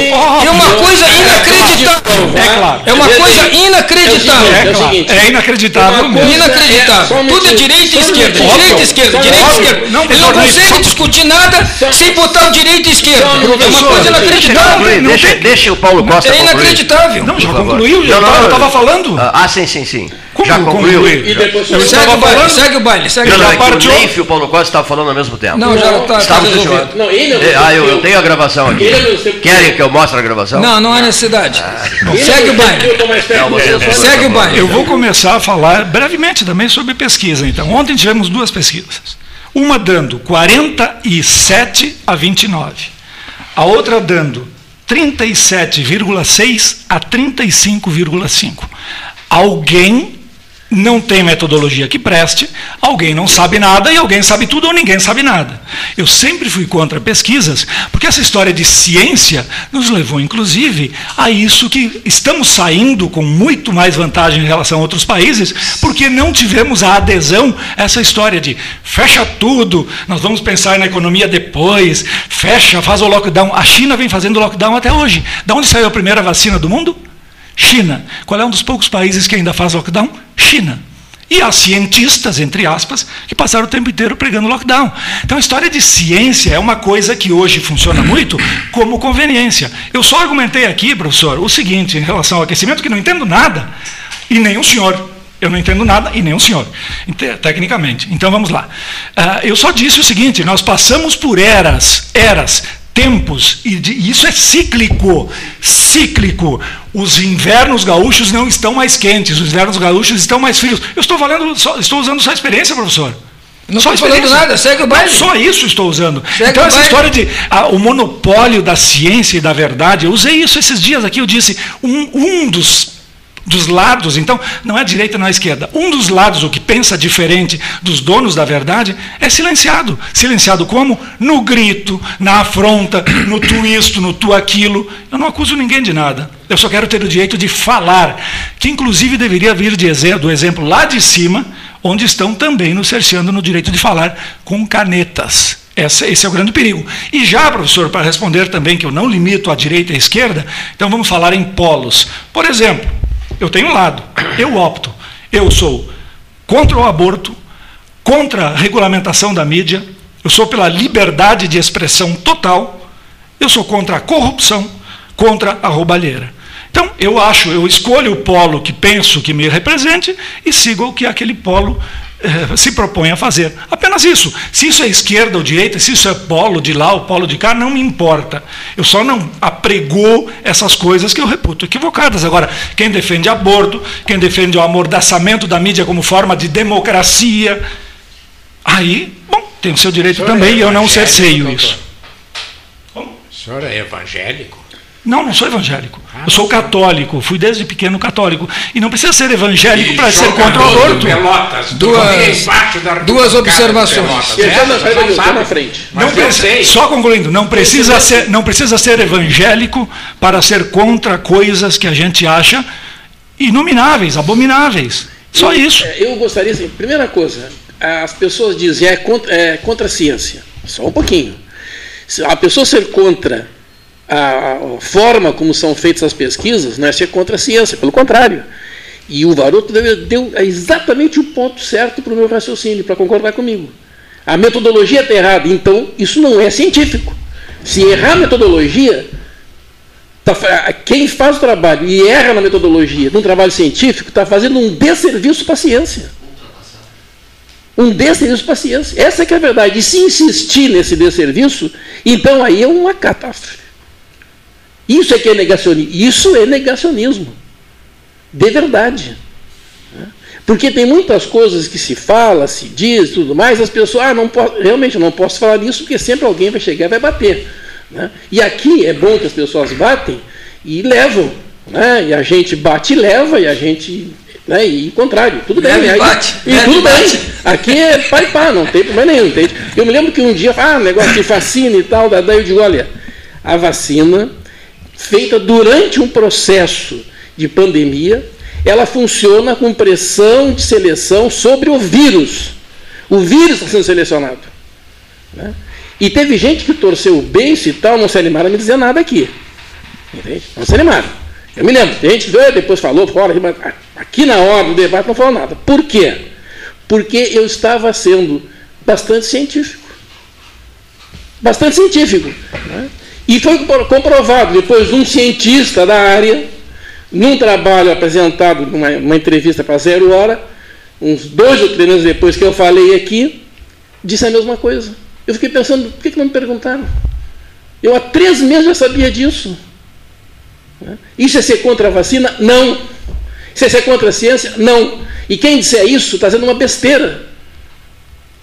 É uma coisa inacreditável. É claro. É uma coisa inacreditável. É, claro. é inacreditável mesmo. Inacreditável. Tudo é direita e esquerda. Direita e esquerda. Direita e esquerda. Ele não consegue discutir nada sem botar o direito e esquerda. É uma coisa inacreditável. Deixa o Paulo Costa É inacreditável. Não, já concluiu. Já estava falando. Ah, sim, sim, sim. Como já concluiu? E depois eu segue, o baile, segue o baile, segue não, o baile. Não, é que o Neif e o Paulo Costa estavam falando ao mesmo tempo. Não, já está tá resolvido. Não, ele é ah, eu, eu tenho a gravação aqui. É Querem que eu mostre a gravação? Não, não há necessidade. Ah, segue o baile. Não, segue o baile. Eu vou começar a falar brevemente também sobre pesquisa. Então, ontem tivemos duas pesquisas. Uma dando 47 a 29. A outra dando 37,6 a 35,5. Alguém não tem metodologia que preste, alguém não sabe nada e alguém sabe tudo ou ninguém sabe nada. Eu sempre fui contra pesquisas, porque essa história de ciência nos levou, inclusive, a isso que estamos saindo com muito mais vantagem em relação a outros países, porque não tivemos a adesão a essa história de fecha tudo, nós vamos pensar na economia depois, fecha, faz o lockdown. A China vem fazendo lockdown até hoje. Da onde saiu a primeira vacina do mundo? China. Qual é um dos poucos países que ainda faz lockdown? China. E há cientistas, entre aspas, que passaram o tempo inteiro pregando lockdown. Então a história de ciência é uma coisa que hoje funciona muito como conveniência. Eu só argumentei aqui, professor, o seguinte, em relação ao aquecimento, que não entendo nada, e nem o senhor. Eu não entendo nada, e nem o senhor, tecnicamente. Então vamos lá. Uh, eu só disse o seguinte: nós passamos por eras, eras, tempos, e, de, e isso é cíclico. Cíclico. Os invernos gaúchos não estão mais quentes, os invernos gaúchos estão mais frios. Eu estou, falando, só, estou usando sua experiência, professor. Não estou falando nada, segue o baile. Não, só isso estou usando. Segue então, essa história de ah, o monopólio da ciência e da verdade, eu usei isso esses dias aqui, eu disse, um, um dos dos lados, então não é a direita, não é a esquerda. Um dos lados, o que pensa diferente dos donos da verdade, é silenciado. Silenciado como? No grito, na afronta, no tu isto, no tu aquilo. Eu não acuso ninguém de nada. Eu só quero ter o direito de falar, que inclusive deveria vir de, do exemplo lá de cima, onde estão também nos cerceando no direito de falar com canetas. Esse é o grande perigo. E já, professor, para responder também que eu não limito a direita e a esquerda, então vamos falar em polos. Por exemplo, eu tenho um lado. Eu opto. Eu sou contra o aborto, contra a regulamentação da mídia, eu sou pela liberdade de expressão total, eu sou contra a corrupção, contra a roubalheira. Então, eu acho, eu escolho o polo que penso que me represente e sigo o que aquele polo se propõe a fazer. Apenas isso. Se isso é esquerda ou direita, se isso é polo de lá ou polo de cá, não me importa. Eu só não apregou essas coisas que eu reputo equivocadas. Agora, quem defende aborto, quem defende o amordaçamento da mídia como forma de democracia, aí, bom, tem o seu direito também é e eu não cerceio isso. Como? O senhor é evangélico? Não, não sou evangélico. Ah, eu sou católico, fui desde pequeno católico. E não precisa ser evangélico para ser contra o aborto. Pelotas, duas, duas observações. Está na frente. Não precisa, só concluindo, não precisa, ser, não precisa ser evangélico para ser contra coisas que a gente acha inomináveis, abomináveis. Só eu, isso. É, eu gostaria, assim, primeira coisa, as pessoas dizem é contra, é contra a ciência. Só um pouquinho. A pessoa ser contra a forma como são feitas as pesquisas não é ser contra a ciência, pelo contrário. E o Varoto deu, exatamente o ponto certo para o meu raciocínio, para concordar comigo. A metodologia está errada, então isso não é científico. Se errar a metodologia, tá, quem faz o trabalho e erra na metodologia de um trabalho científico está fazendo um desserviço para a ciência. Um desserviço para a ciência. Essa é que é a verdade. E se insistir nesse desserviço, então aí é uma catástrofe. Isso é que é negacionismo. Isso é negacionismo. De verdade. Porque tem muitas coisas que se fala, se diz tudo mais, as pessoas, ah, não posso, realmente não posso falar isso, porque sempre alguém vai chegar e vai bater. Né? E aqui é bom que as pessoas batem e levam. Né? E a gente bate e leva, e a gente. Né? E o contrário, tudo bem. Aí, bate, e tudo bate. bem. Aqui é pai e pá, não tem problema nenhum, entende? Eu me lembro que um dia, ah, negócio de vacina e tal, daí eu digo, olha, a vacina feita durante um processo de pandemia, ela funciona com pressão de seleção sobre o vírus. O vírus está sendo selecionado. Né? E teve gente que torceu o beiço e tal, não se animaram a me dizer nada aqui. Entende? Não se animaram. Eu me lembro, tem gente veio, depois falou fora, aqui na hora do debate não falou nada. Por quê? Porque eu estava sendo bastante científico. Bastante científico. Né? E foi comprovado depois um cientista da área, num trabalho apresentado numa, numa entrevista para Zero Hora, uns dois ou três meses depois que eu falei aqui, disse a mesma coisa. Eu fiquei pensando, por que, que não me perguntaram? Eu há três meses já sabia disso. Né? Isso é ser contra a vacina? Não. Isso é ser contra a ciência? Não. E quem disser isso está fazendo uma besteira.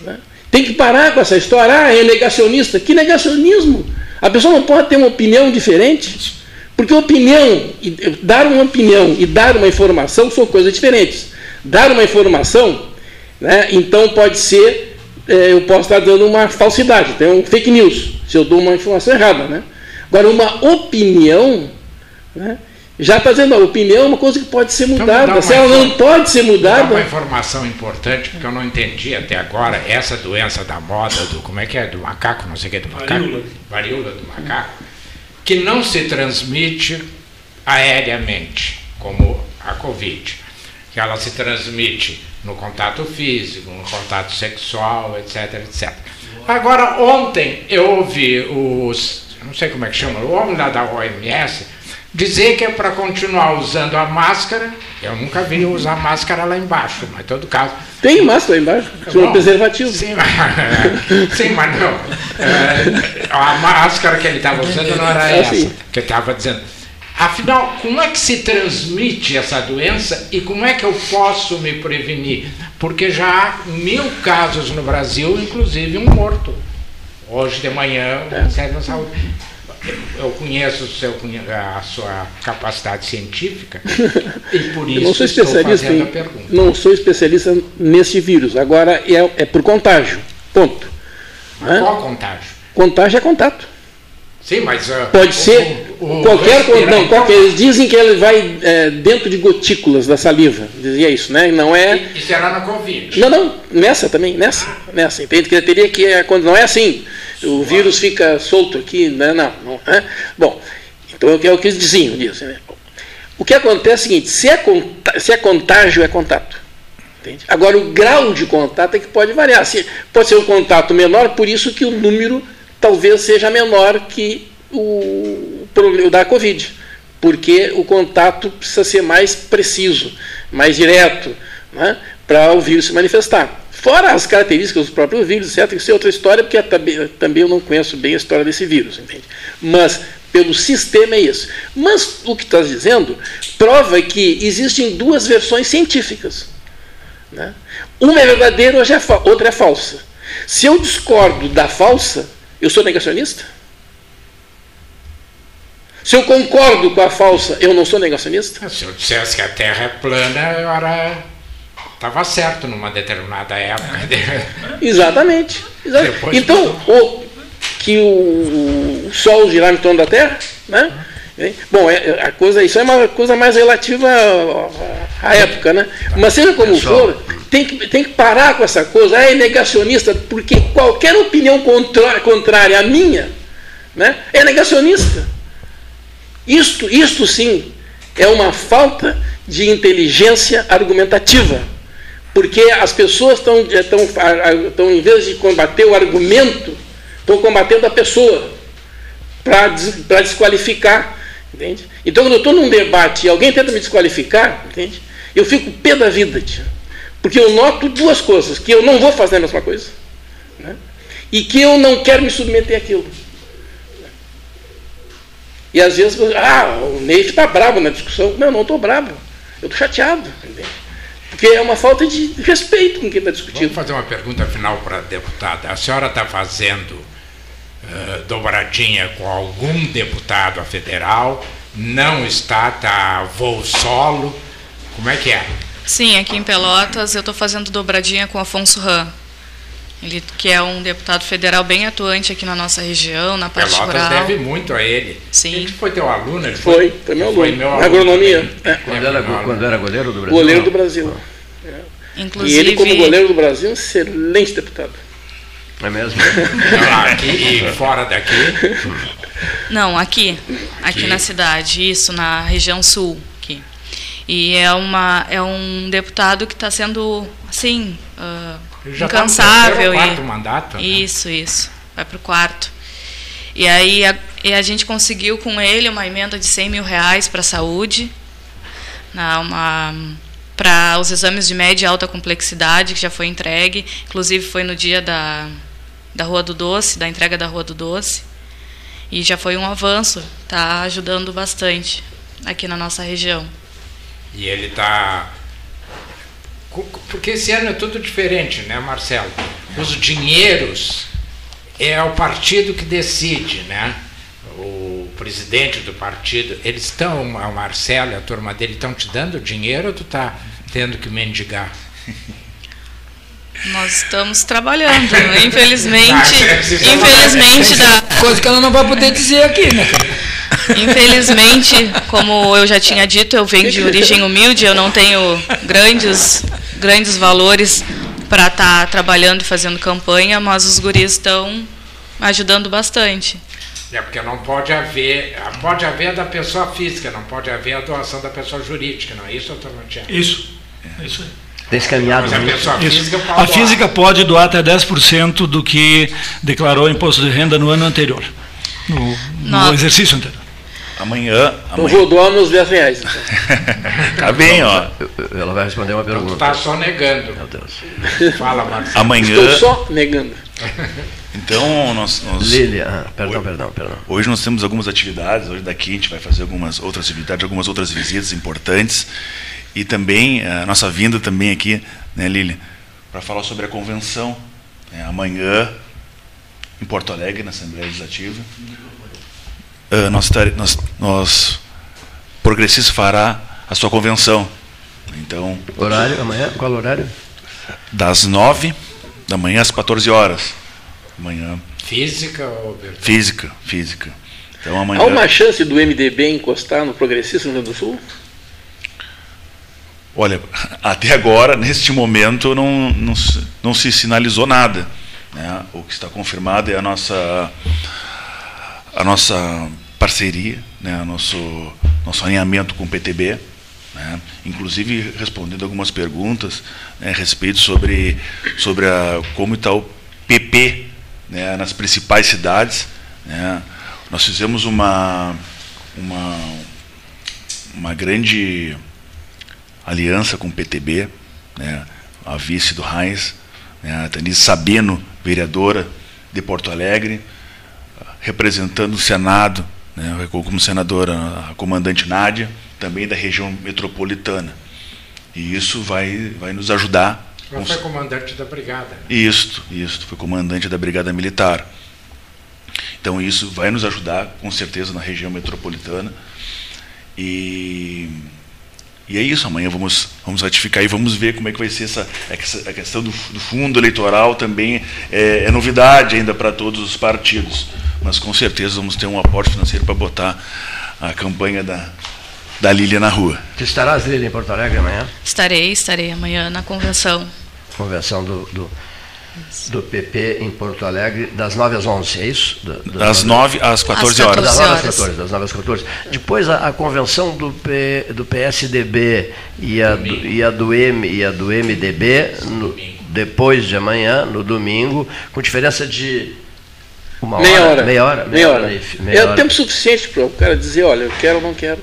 Né? Tem que parar com essa história. Ah, é negacionista. Que negacionismo? A pessoa não pode ter uma opinião diferente, porque opinião, dar uma opinião e dar uma informação são coisas diferentes. Dar uma informação, né, então pode ser, é, eu posso estar dando uma falsidade, tem um fake news, se eu dou uma informação errada. Né? Agora, uma opinião, né, já está dizendo, a opinião é uma coisa que pode ser então, mudada. Então, se ela não pode ser mudada. uma informação importante, porque eu não entendi até agora essa doença da moda, do como é que é? Do macaco, não sei o que, do macaco. Varíola. Varíola do macaco, que não se transmite aéreamente, como a Covid. Que ela se transmite no contato físico, no contato sexual, etc, etc. Agora, ontem eu ouvi os, não sei como é que chama, o homem lá da OMS Dizer que é para continuar usando a máscara, eu nunca vi usar máscara lá embaixo, mas em todo caso. Tem máscara lá embaixo, é preservativo. Sim, mas, [LAUGHS] sim, mas não. É, a máscara que ele estava usando não era essa, assim. que estava dizendo. Afinal, como é que se transmite essa doença e como é que eu posso me prevenir? Porque já há mil casos no Brasil, inclusive um morto. Hoje de manhã, o Ministério da Saúde eu conheço seu, a sua capacidade científica e por isso [LAUGHS] eu não sou especialista em, Não sou especialista nesse vírus. Agora é, é por contágio. Ponto. Mas qual contágio? Contágio é contato. Sim, mas. Uh, Pode o, ser o, qualquer. Não, qualquer, eles dizem que ele vai é, dentro de gotículas da saliva. Dizia isso, né? Não é. E, e será na Covid? Não, não. Nessa também. Nessa. Nessa. Entende? Que teria que. É, quando não é assim o vírus fica solto aqui, né? não, não né? Bom, então é o que eles diziam disso. Né? O que acontece é o seguinte: se é, se é contágio, é contato. Entende? Agora, o grau de contato é que pode variar. Se, pode ser um contato menor, por isso que o número talvez seja menor que o, o da Covid, porque o contato precisa ser mais preciso, mais direto, né? para o vírus se manifestar. Fora as características dos próprios vírus, etc. Isso é outra história, porque também, também eu não conheço bem a história desse vírus, entende? Mas, pelo sistema é isso. Mas o que estás dizendo prova que existem duas versões científicas. Né? Uma é verdadeira, é outra é falsa. Se eu discordo da falsa, eu sou negacionista? Se eu concordo com a falsa, eu não sou negacionista? Se eu dissesse que a Terra é plana, eu era estava certo numa determinada época. [LAUGHS] Exatamente. exatamente. Então, o, que o, o Sol girar em torno da Terra, né? Bom, é, a coisa, isso é uma coisa mais relativa à, à época, né? Mas seja como for, tem que, tem que parar com essa coisa, ah, é negacionista, porque qualquer opinião contrária, contrária à minha né, é negacionista. Isto, isto sim é uma falta de inteligência argumentativa porque as pessoas estão, estão, estão em vez de combater o argumento, estão combatendo a pessoa para desqualificar. Entende? Então, quando eu estou num debate e alguém tenta me desqualificar, entende? eu fico pé da vida. Tia. Porque eu noto duas coisas: que eu não vou fazer a mesma coisa né? e que eu não quero me submeter àquilo. E às vezes, ah, o Neif está bravo na discussão. Não, não estou bravo. Eu estou chateado. Porque é uma falta de respeito com quem está discutindo. Vamos fazer uma pergunta final para a deputada. A senhora está fazendo uh, dobradinha com algum deputado a federal? Não está, está voo solo? Como é que é? Sim, aqui em Pelotas eu estou fazendo dobradinha com Afonso Ram. Ele, que é um deputado federal bem atuante aqui na nossa região, na parte Pelotas rural. deve muito a ele. Sim. Ele foi teu aluno? Ele foi, foi, foi meu aluno. Foi meu aluno Agronomia. É. Quando, era, quando era goleiro do Brasil? Goleiro do Brasil. É. Inclusive... E ele, como goleiro do Brasil, um excelente deputado. É mesmo? aqui e fora daqui? Não, aqui. Aqui, aqui na cidade, isso, na região sul. Aqui. E é, uma, é um deputado que está sendo, assim, uh, já tá incansável. Tá quarto e, mandato. Né? Isso, isso. Vai para o quarto. E aí a, e a gente conseguiu com ele uma emenda de 100 mil reais para a saúde, para os exames de média e alta complexidade, que já foi entregue. Inclusive foi no dia da, da Rua do Doce, da entrega da Rua do Doce. E já foi um avanço, está ajudando bastante aqui na nossa região. E ele está porque esse ano é tudo diferente, né, Marcelo? Os dinheiros é o partido que decide, né? O presidente do partido, eles estão, o Marcelo e a turma dele estão te dando dinheiro ou tu está tendo que mendigar? Nós estamos trabalhando, infelizmente, ah, infelizmente da coisa que ela não vai poder dizer aqui, né? Infelizmente, como eu já tinha dito, eu venho de origem humilde, eu não tenho grandes grandes valores para estar tá trabalhando e fazendo campanha, mas os guris estão ajudando bastante. É porque não pode haver, pode haver da pessoa física, não pode haver a doação da pessoa jurídica, não é isso, doutor Matias? Isso, é isso aí. Descaminhado. Mas a pessoa física pode A física pode doar até 10% do que declarou imposto de renda no ano anterior, no, no exercício anterior. Amanhã. Então vou doar meus 10 reais. Então. [LAUGHS] tá bem, ó. Ela vai responder uma pergunta. Está só negando. Meu Deus. Fala, Marcelo. Amanhã. Estou só negando. Então, nós. nós Lília, ah, perdão, hoje, perdão, perdão. Hoje nós temos algumas atividades. Hoje daqui a gente vai fazer algumas outras atividades, algumas outras visitas importantes. E também, a nossa vinda também aqui, né, Lília, para falar sobre a convenção. Né, amanhã, em Porto Alegre, na Assembleia Legislativa. Uh, nós, nós, nós Progressista fará a sua convenção. Então. Horário amanhã? Qual horário? Das 9 da manhã às 14 horas. Amanhã. Física virtual? Física, física. Então, amanhã... Há uma chance do MDB encostar no Progressista no Rio Grande do Sul? Olha, [LAUGHS] até agora, neste momento, não, não, não se sinalizou nada. Né? O que está confirmado é a nossa, a nossa parceria, né? nosso, nosso alinhamento com o PTB, né? inclusive respondendo algumas perguntas né, a respeito sobre, sobre a, como está o PP né, nas principais cidades. Né? Nós fizemos uma, uma, uma grande aliança com o PTB, né, a vice do Heinz, né, a Tanise Sabino, vereadora de Porto Alegre, representando o Senado, né, como senadora a comandante Nádia, também da região metropolitana. E isso vai, vai nos ajudar. Ela foi comandante da brigada. Né? Isso, isso, foi comandante da brigada militar. Então isso vai nos ajudar, com certeza, na região metropolitana. E e é isso, amanhã vamos, vamos ratificar e vamos ver como é que vai ser essa, essa a questão do, do fundo eleitoral também é, é novidade ainda para todos os partidos, mas com certeza vamos ter um aporte financeiro para botar a campanha da, da Lília na rua. Tu estarás, Lília, em Porto Alegre amanhã? Estarei, estarei amanhã na convenção. Convenção do, do do PP em Porto Alegre, das 9 às 11, é isso? das 9 às 14 horas. Das 9 às 14, das 9 às 14. Depois a, a convenção do, P, do PSDB e a do, e a do, M, e a do MDB, no, depois de amanhã, no domingo, com diferença de uma meia hora, hora. Meia hora. Meia, hora. Meia, meia é hora. tempo suficiente para o cara dizer, olha, eu quero ou não quero.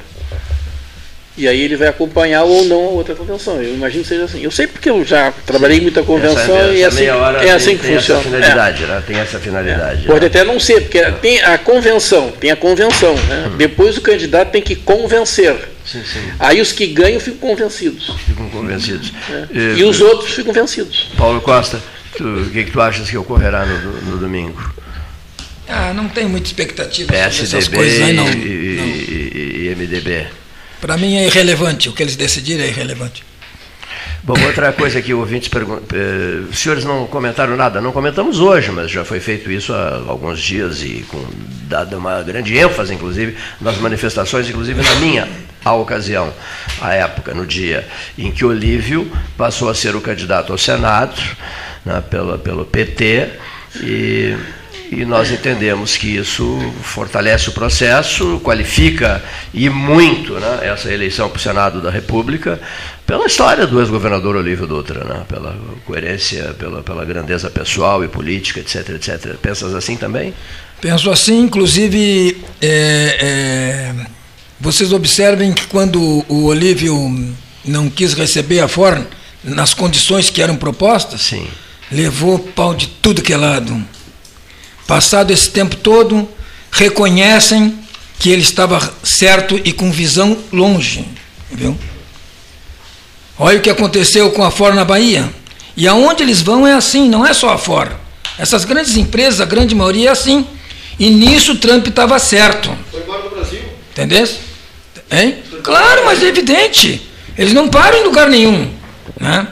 E aí ele vai acompanhar ou não a outra convenção. Eu imagino que seja assim. Eu sei porque eu já trabalhei Sim. muita convenção essa, e assim, é assim que tem funciona. Essa finalidade, é. né? Tem essa finalidade. É. Pode né? até não ser, porque é. tem a convenção, tem a convenção. Né? Hum. Depois o candidato tem que convencer. Sim, sim. Aí os que ganham ficam convencidos. Ficam convencidos. É. E, e, os outros ficam vencidos. Paulo Costa, o que, que tu achas que ocorrerá no, no domingo? Ah, não tem muita expectativa PSDB sobre essas coisas aí, não. E, não. e, e MDB. Para mim é irrelevante, o que eles decidirem é irrelevante. Bom, outra coisa que o ouvinte pergunta, eh, os senhores não comentaram nada, não comentamos hoje, mas já foi feito isso há alguns dias e com dada uma grande ênfase, inclusive, nas manifestações, inclusive na minha a ocasião, a época, no dia em que Olívio passou a ser o candidato ao Senado né, pela, pelo PT e e nós entendemos que isso fortalece o processo, qualifica e muito né, essa eleição para o Senado da República pela história do ex-governador Olívio Dutra, né, pela coerência, pela, pela grandeza pessoal e política, etc, etc. Pensas assim também? Penso assim, inclusive, é, é, vocês observem que quando o Olívio não quis receber a Forn nas condições que eram propostas, Sim. levou pau de tudo que é lado Passado esse tempo todo, reconhecem que ele estava certo e com visão longe. Viu? Olha o que aconteceu com a Ford na Bahia. E aonde eles vão é assim, não é só a Ford. Essas grandes empresas, a grande maioria é assim. E nisso o Trump estava certo. Foi embora do Brasil. Entendeu? Hein? Claro, mas é evidente. Eles não param em lugar nenhum. Né?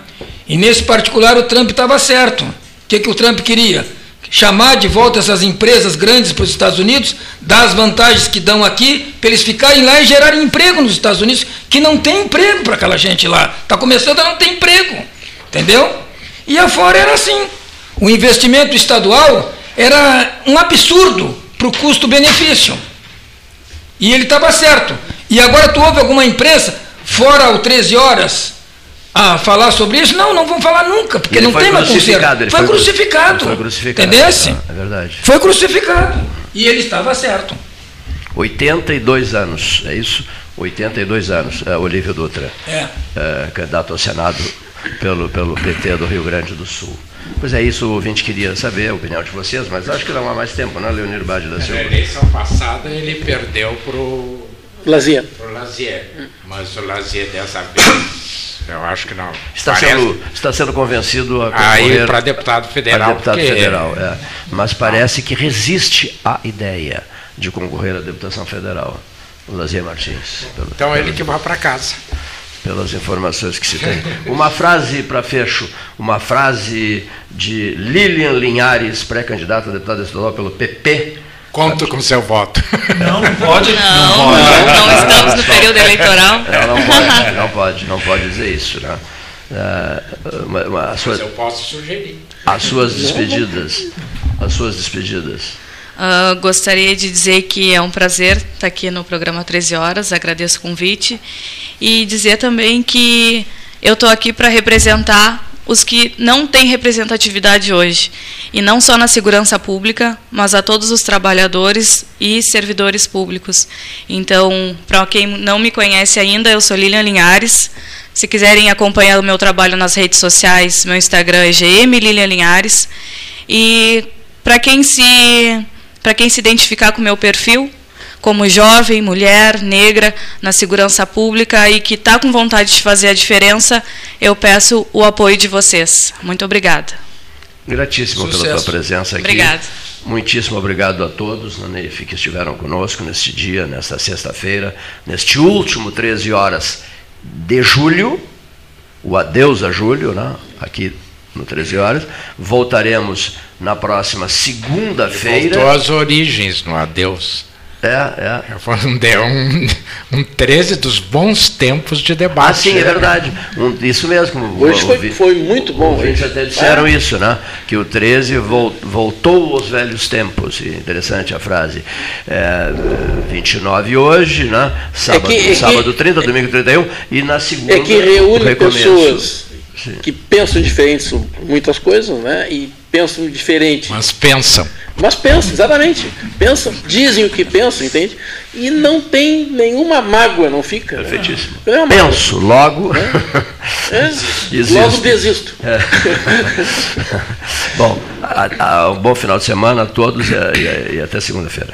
E nesse particular o Trump estava certo. O que, que o Trump queria? Chamar de volta essas empresas grandes para os Estados Unidos, dar as vantagens que dão aqui, para eles ficarem lá e gerarem emprego nos Estados Unidos, que não tem emprego para aquela gente lá. Está começando a não ter emprego. Entendeu? E afora era assim. O investimento estadual era um absurdo para o custo-benefício. E ele estava certo. E agora tu ouve alguma imprensa, fora o 13 horas, a falar sobre isso? Não, não vão falar nunca, porque não tem mais conserto. Foi, foi crucificado. Foi crucificado. Entendesse? Ah, é verdade. Foi crucificado. E ele estava certo. 82 anos, é isso? 82 anos, é, Olívio Dutra. É. é. Candidato ao Senado pelo, pelo PT do Rio Grande do Sul. Pois é, isso o ouvinte queria saber a opinião de vocês, mas acho que não há mais tempo, né, Leonir Bade da Silva? Na eleição passada ele perdeu para o Lazier. Pro Lazier. Mas o Lazier dessa vez, eu acho que não. Está, parece... sendo, está sendo convencido a concorrer... para deputado federal. deputado federal, é. Mas parece que resiste à ideia de concorrer à deputação federal. O Lazier Martins. Pelo, então ele que vai para casa pelas informações que se tem. Uma frase para fecho, uma frase de Lilian Linhares, pré-candidata a deputada estadual pelo PP, Conto com seu voto. Não, não pode. Não, não, pode. não, não estamos no período eleitoral. Não, não pode, não pode, não pode dizer isso. Né? Uh, uma, uma, Mas eu posso sugerir. As suas despedidas. As suas despedidas. Uh, gostaria de dizer que é um prazer estar aqui no programa 13 Horas, agradeço o convite. E dizer também que eu estou aqui para representar os que não têm representatividade hoje, e não só na segurança pública, mas a todos os trabalhadores e servidores públicos. Então, para quem não me conhece ainda, eu sou Lilian Linhares. Se quiserem acompanhar o meu trabalho nas redes sociais, meu Instagram é GM Lilian Linhares. E para quem se para quem se identificar com o meu perfil, como jovem, mulher, negra, na segurança pública e que está com vontade de fazer a diferença, eu peço o apoio de vocês. Muito obrigada. Gratíssimo Sucesso. pela tua presença aqui. Obrigado. Muitíssimo obrigado a todos NEIF que estiveram conosco neste dia, nesta sexta-feira, neste último 13 horas de julho, o adeus a julho, né? aqui no 13 horas. Voltaremos na próxima segunda-feira. Voltou às origens no adeus. É, é. é um, um 13 dos bons tempos de debate. Ah, sim, é verdade. Um, isso mesmo. Hoje foi, foi muito bom. Eles até disseram é. isso, né? Que o 13 voltou aos velhos tempos. Interessante a frase. É, 29 hoje, né? Sábado, é que, é sábado 30, domingo 31, e na segunda. É que reúne pessoas sim. que pensam diferentes sobre muitas coisas, né? E pensam diferente. Mas pensam. Mas pensam, exatamente. Pensam, dizem o que pensam, entende? E não tem nenhuma mágoa, não fica. Perfeitíssimo. Né? Penso, logo. É. [LAUGHS] É. Logo desisto. É. [LAUGHS] bom, a, a, um bom final de semana a todos e, e, e até segunda-feira.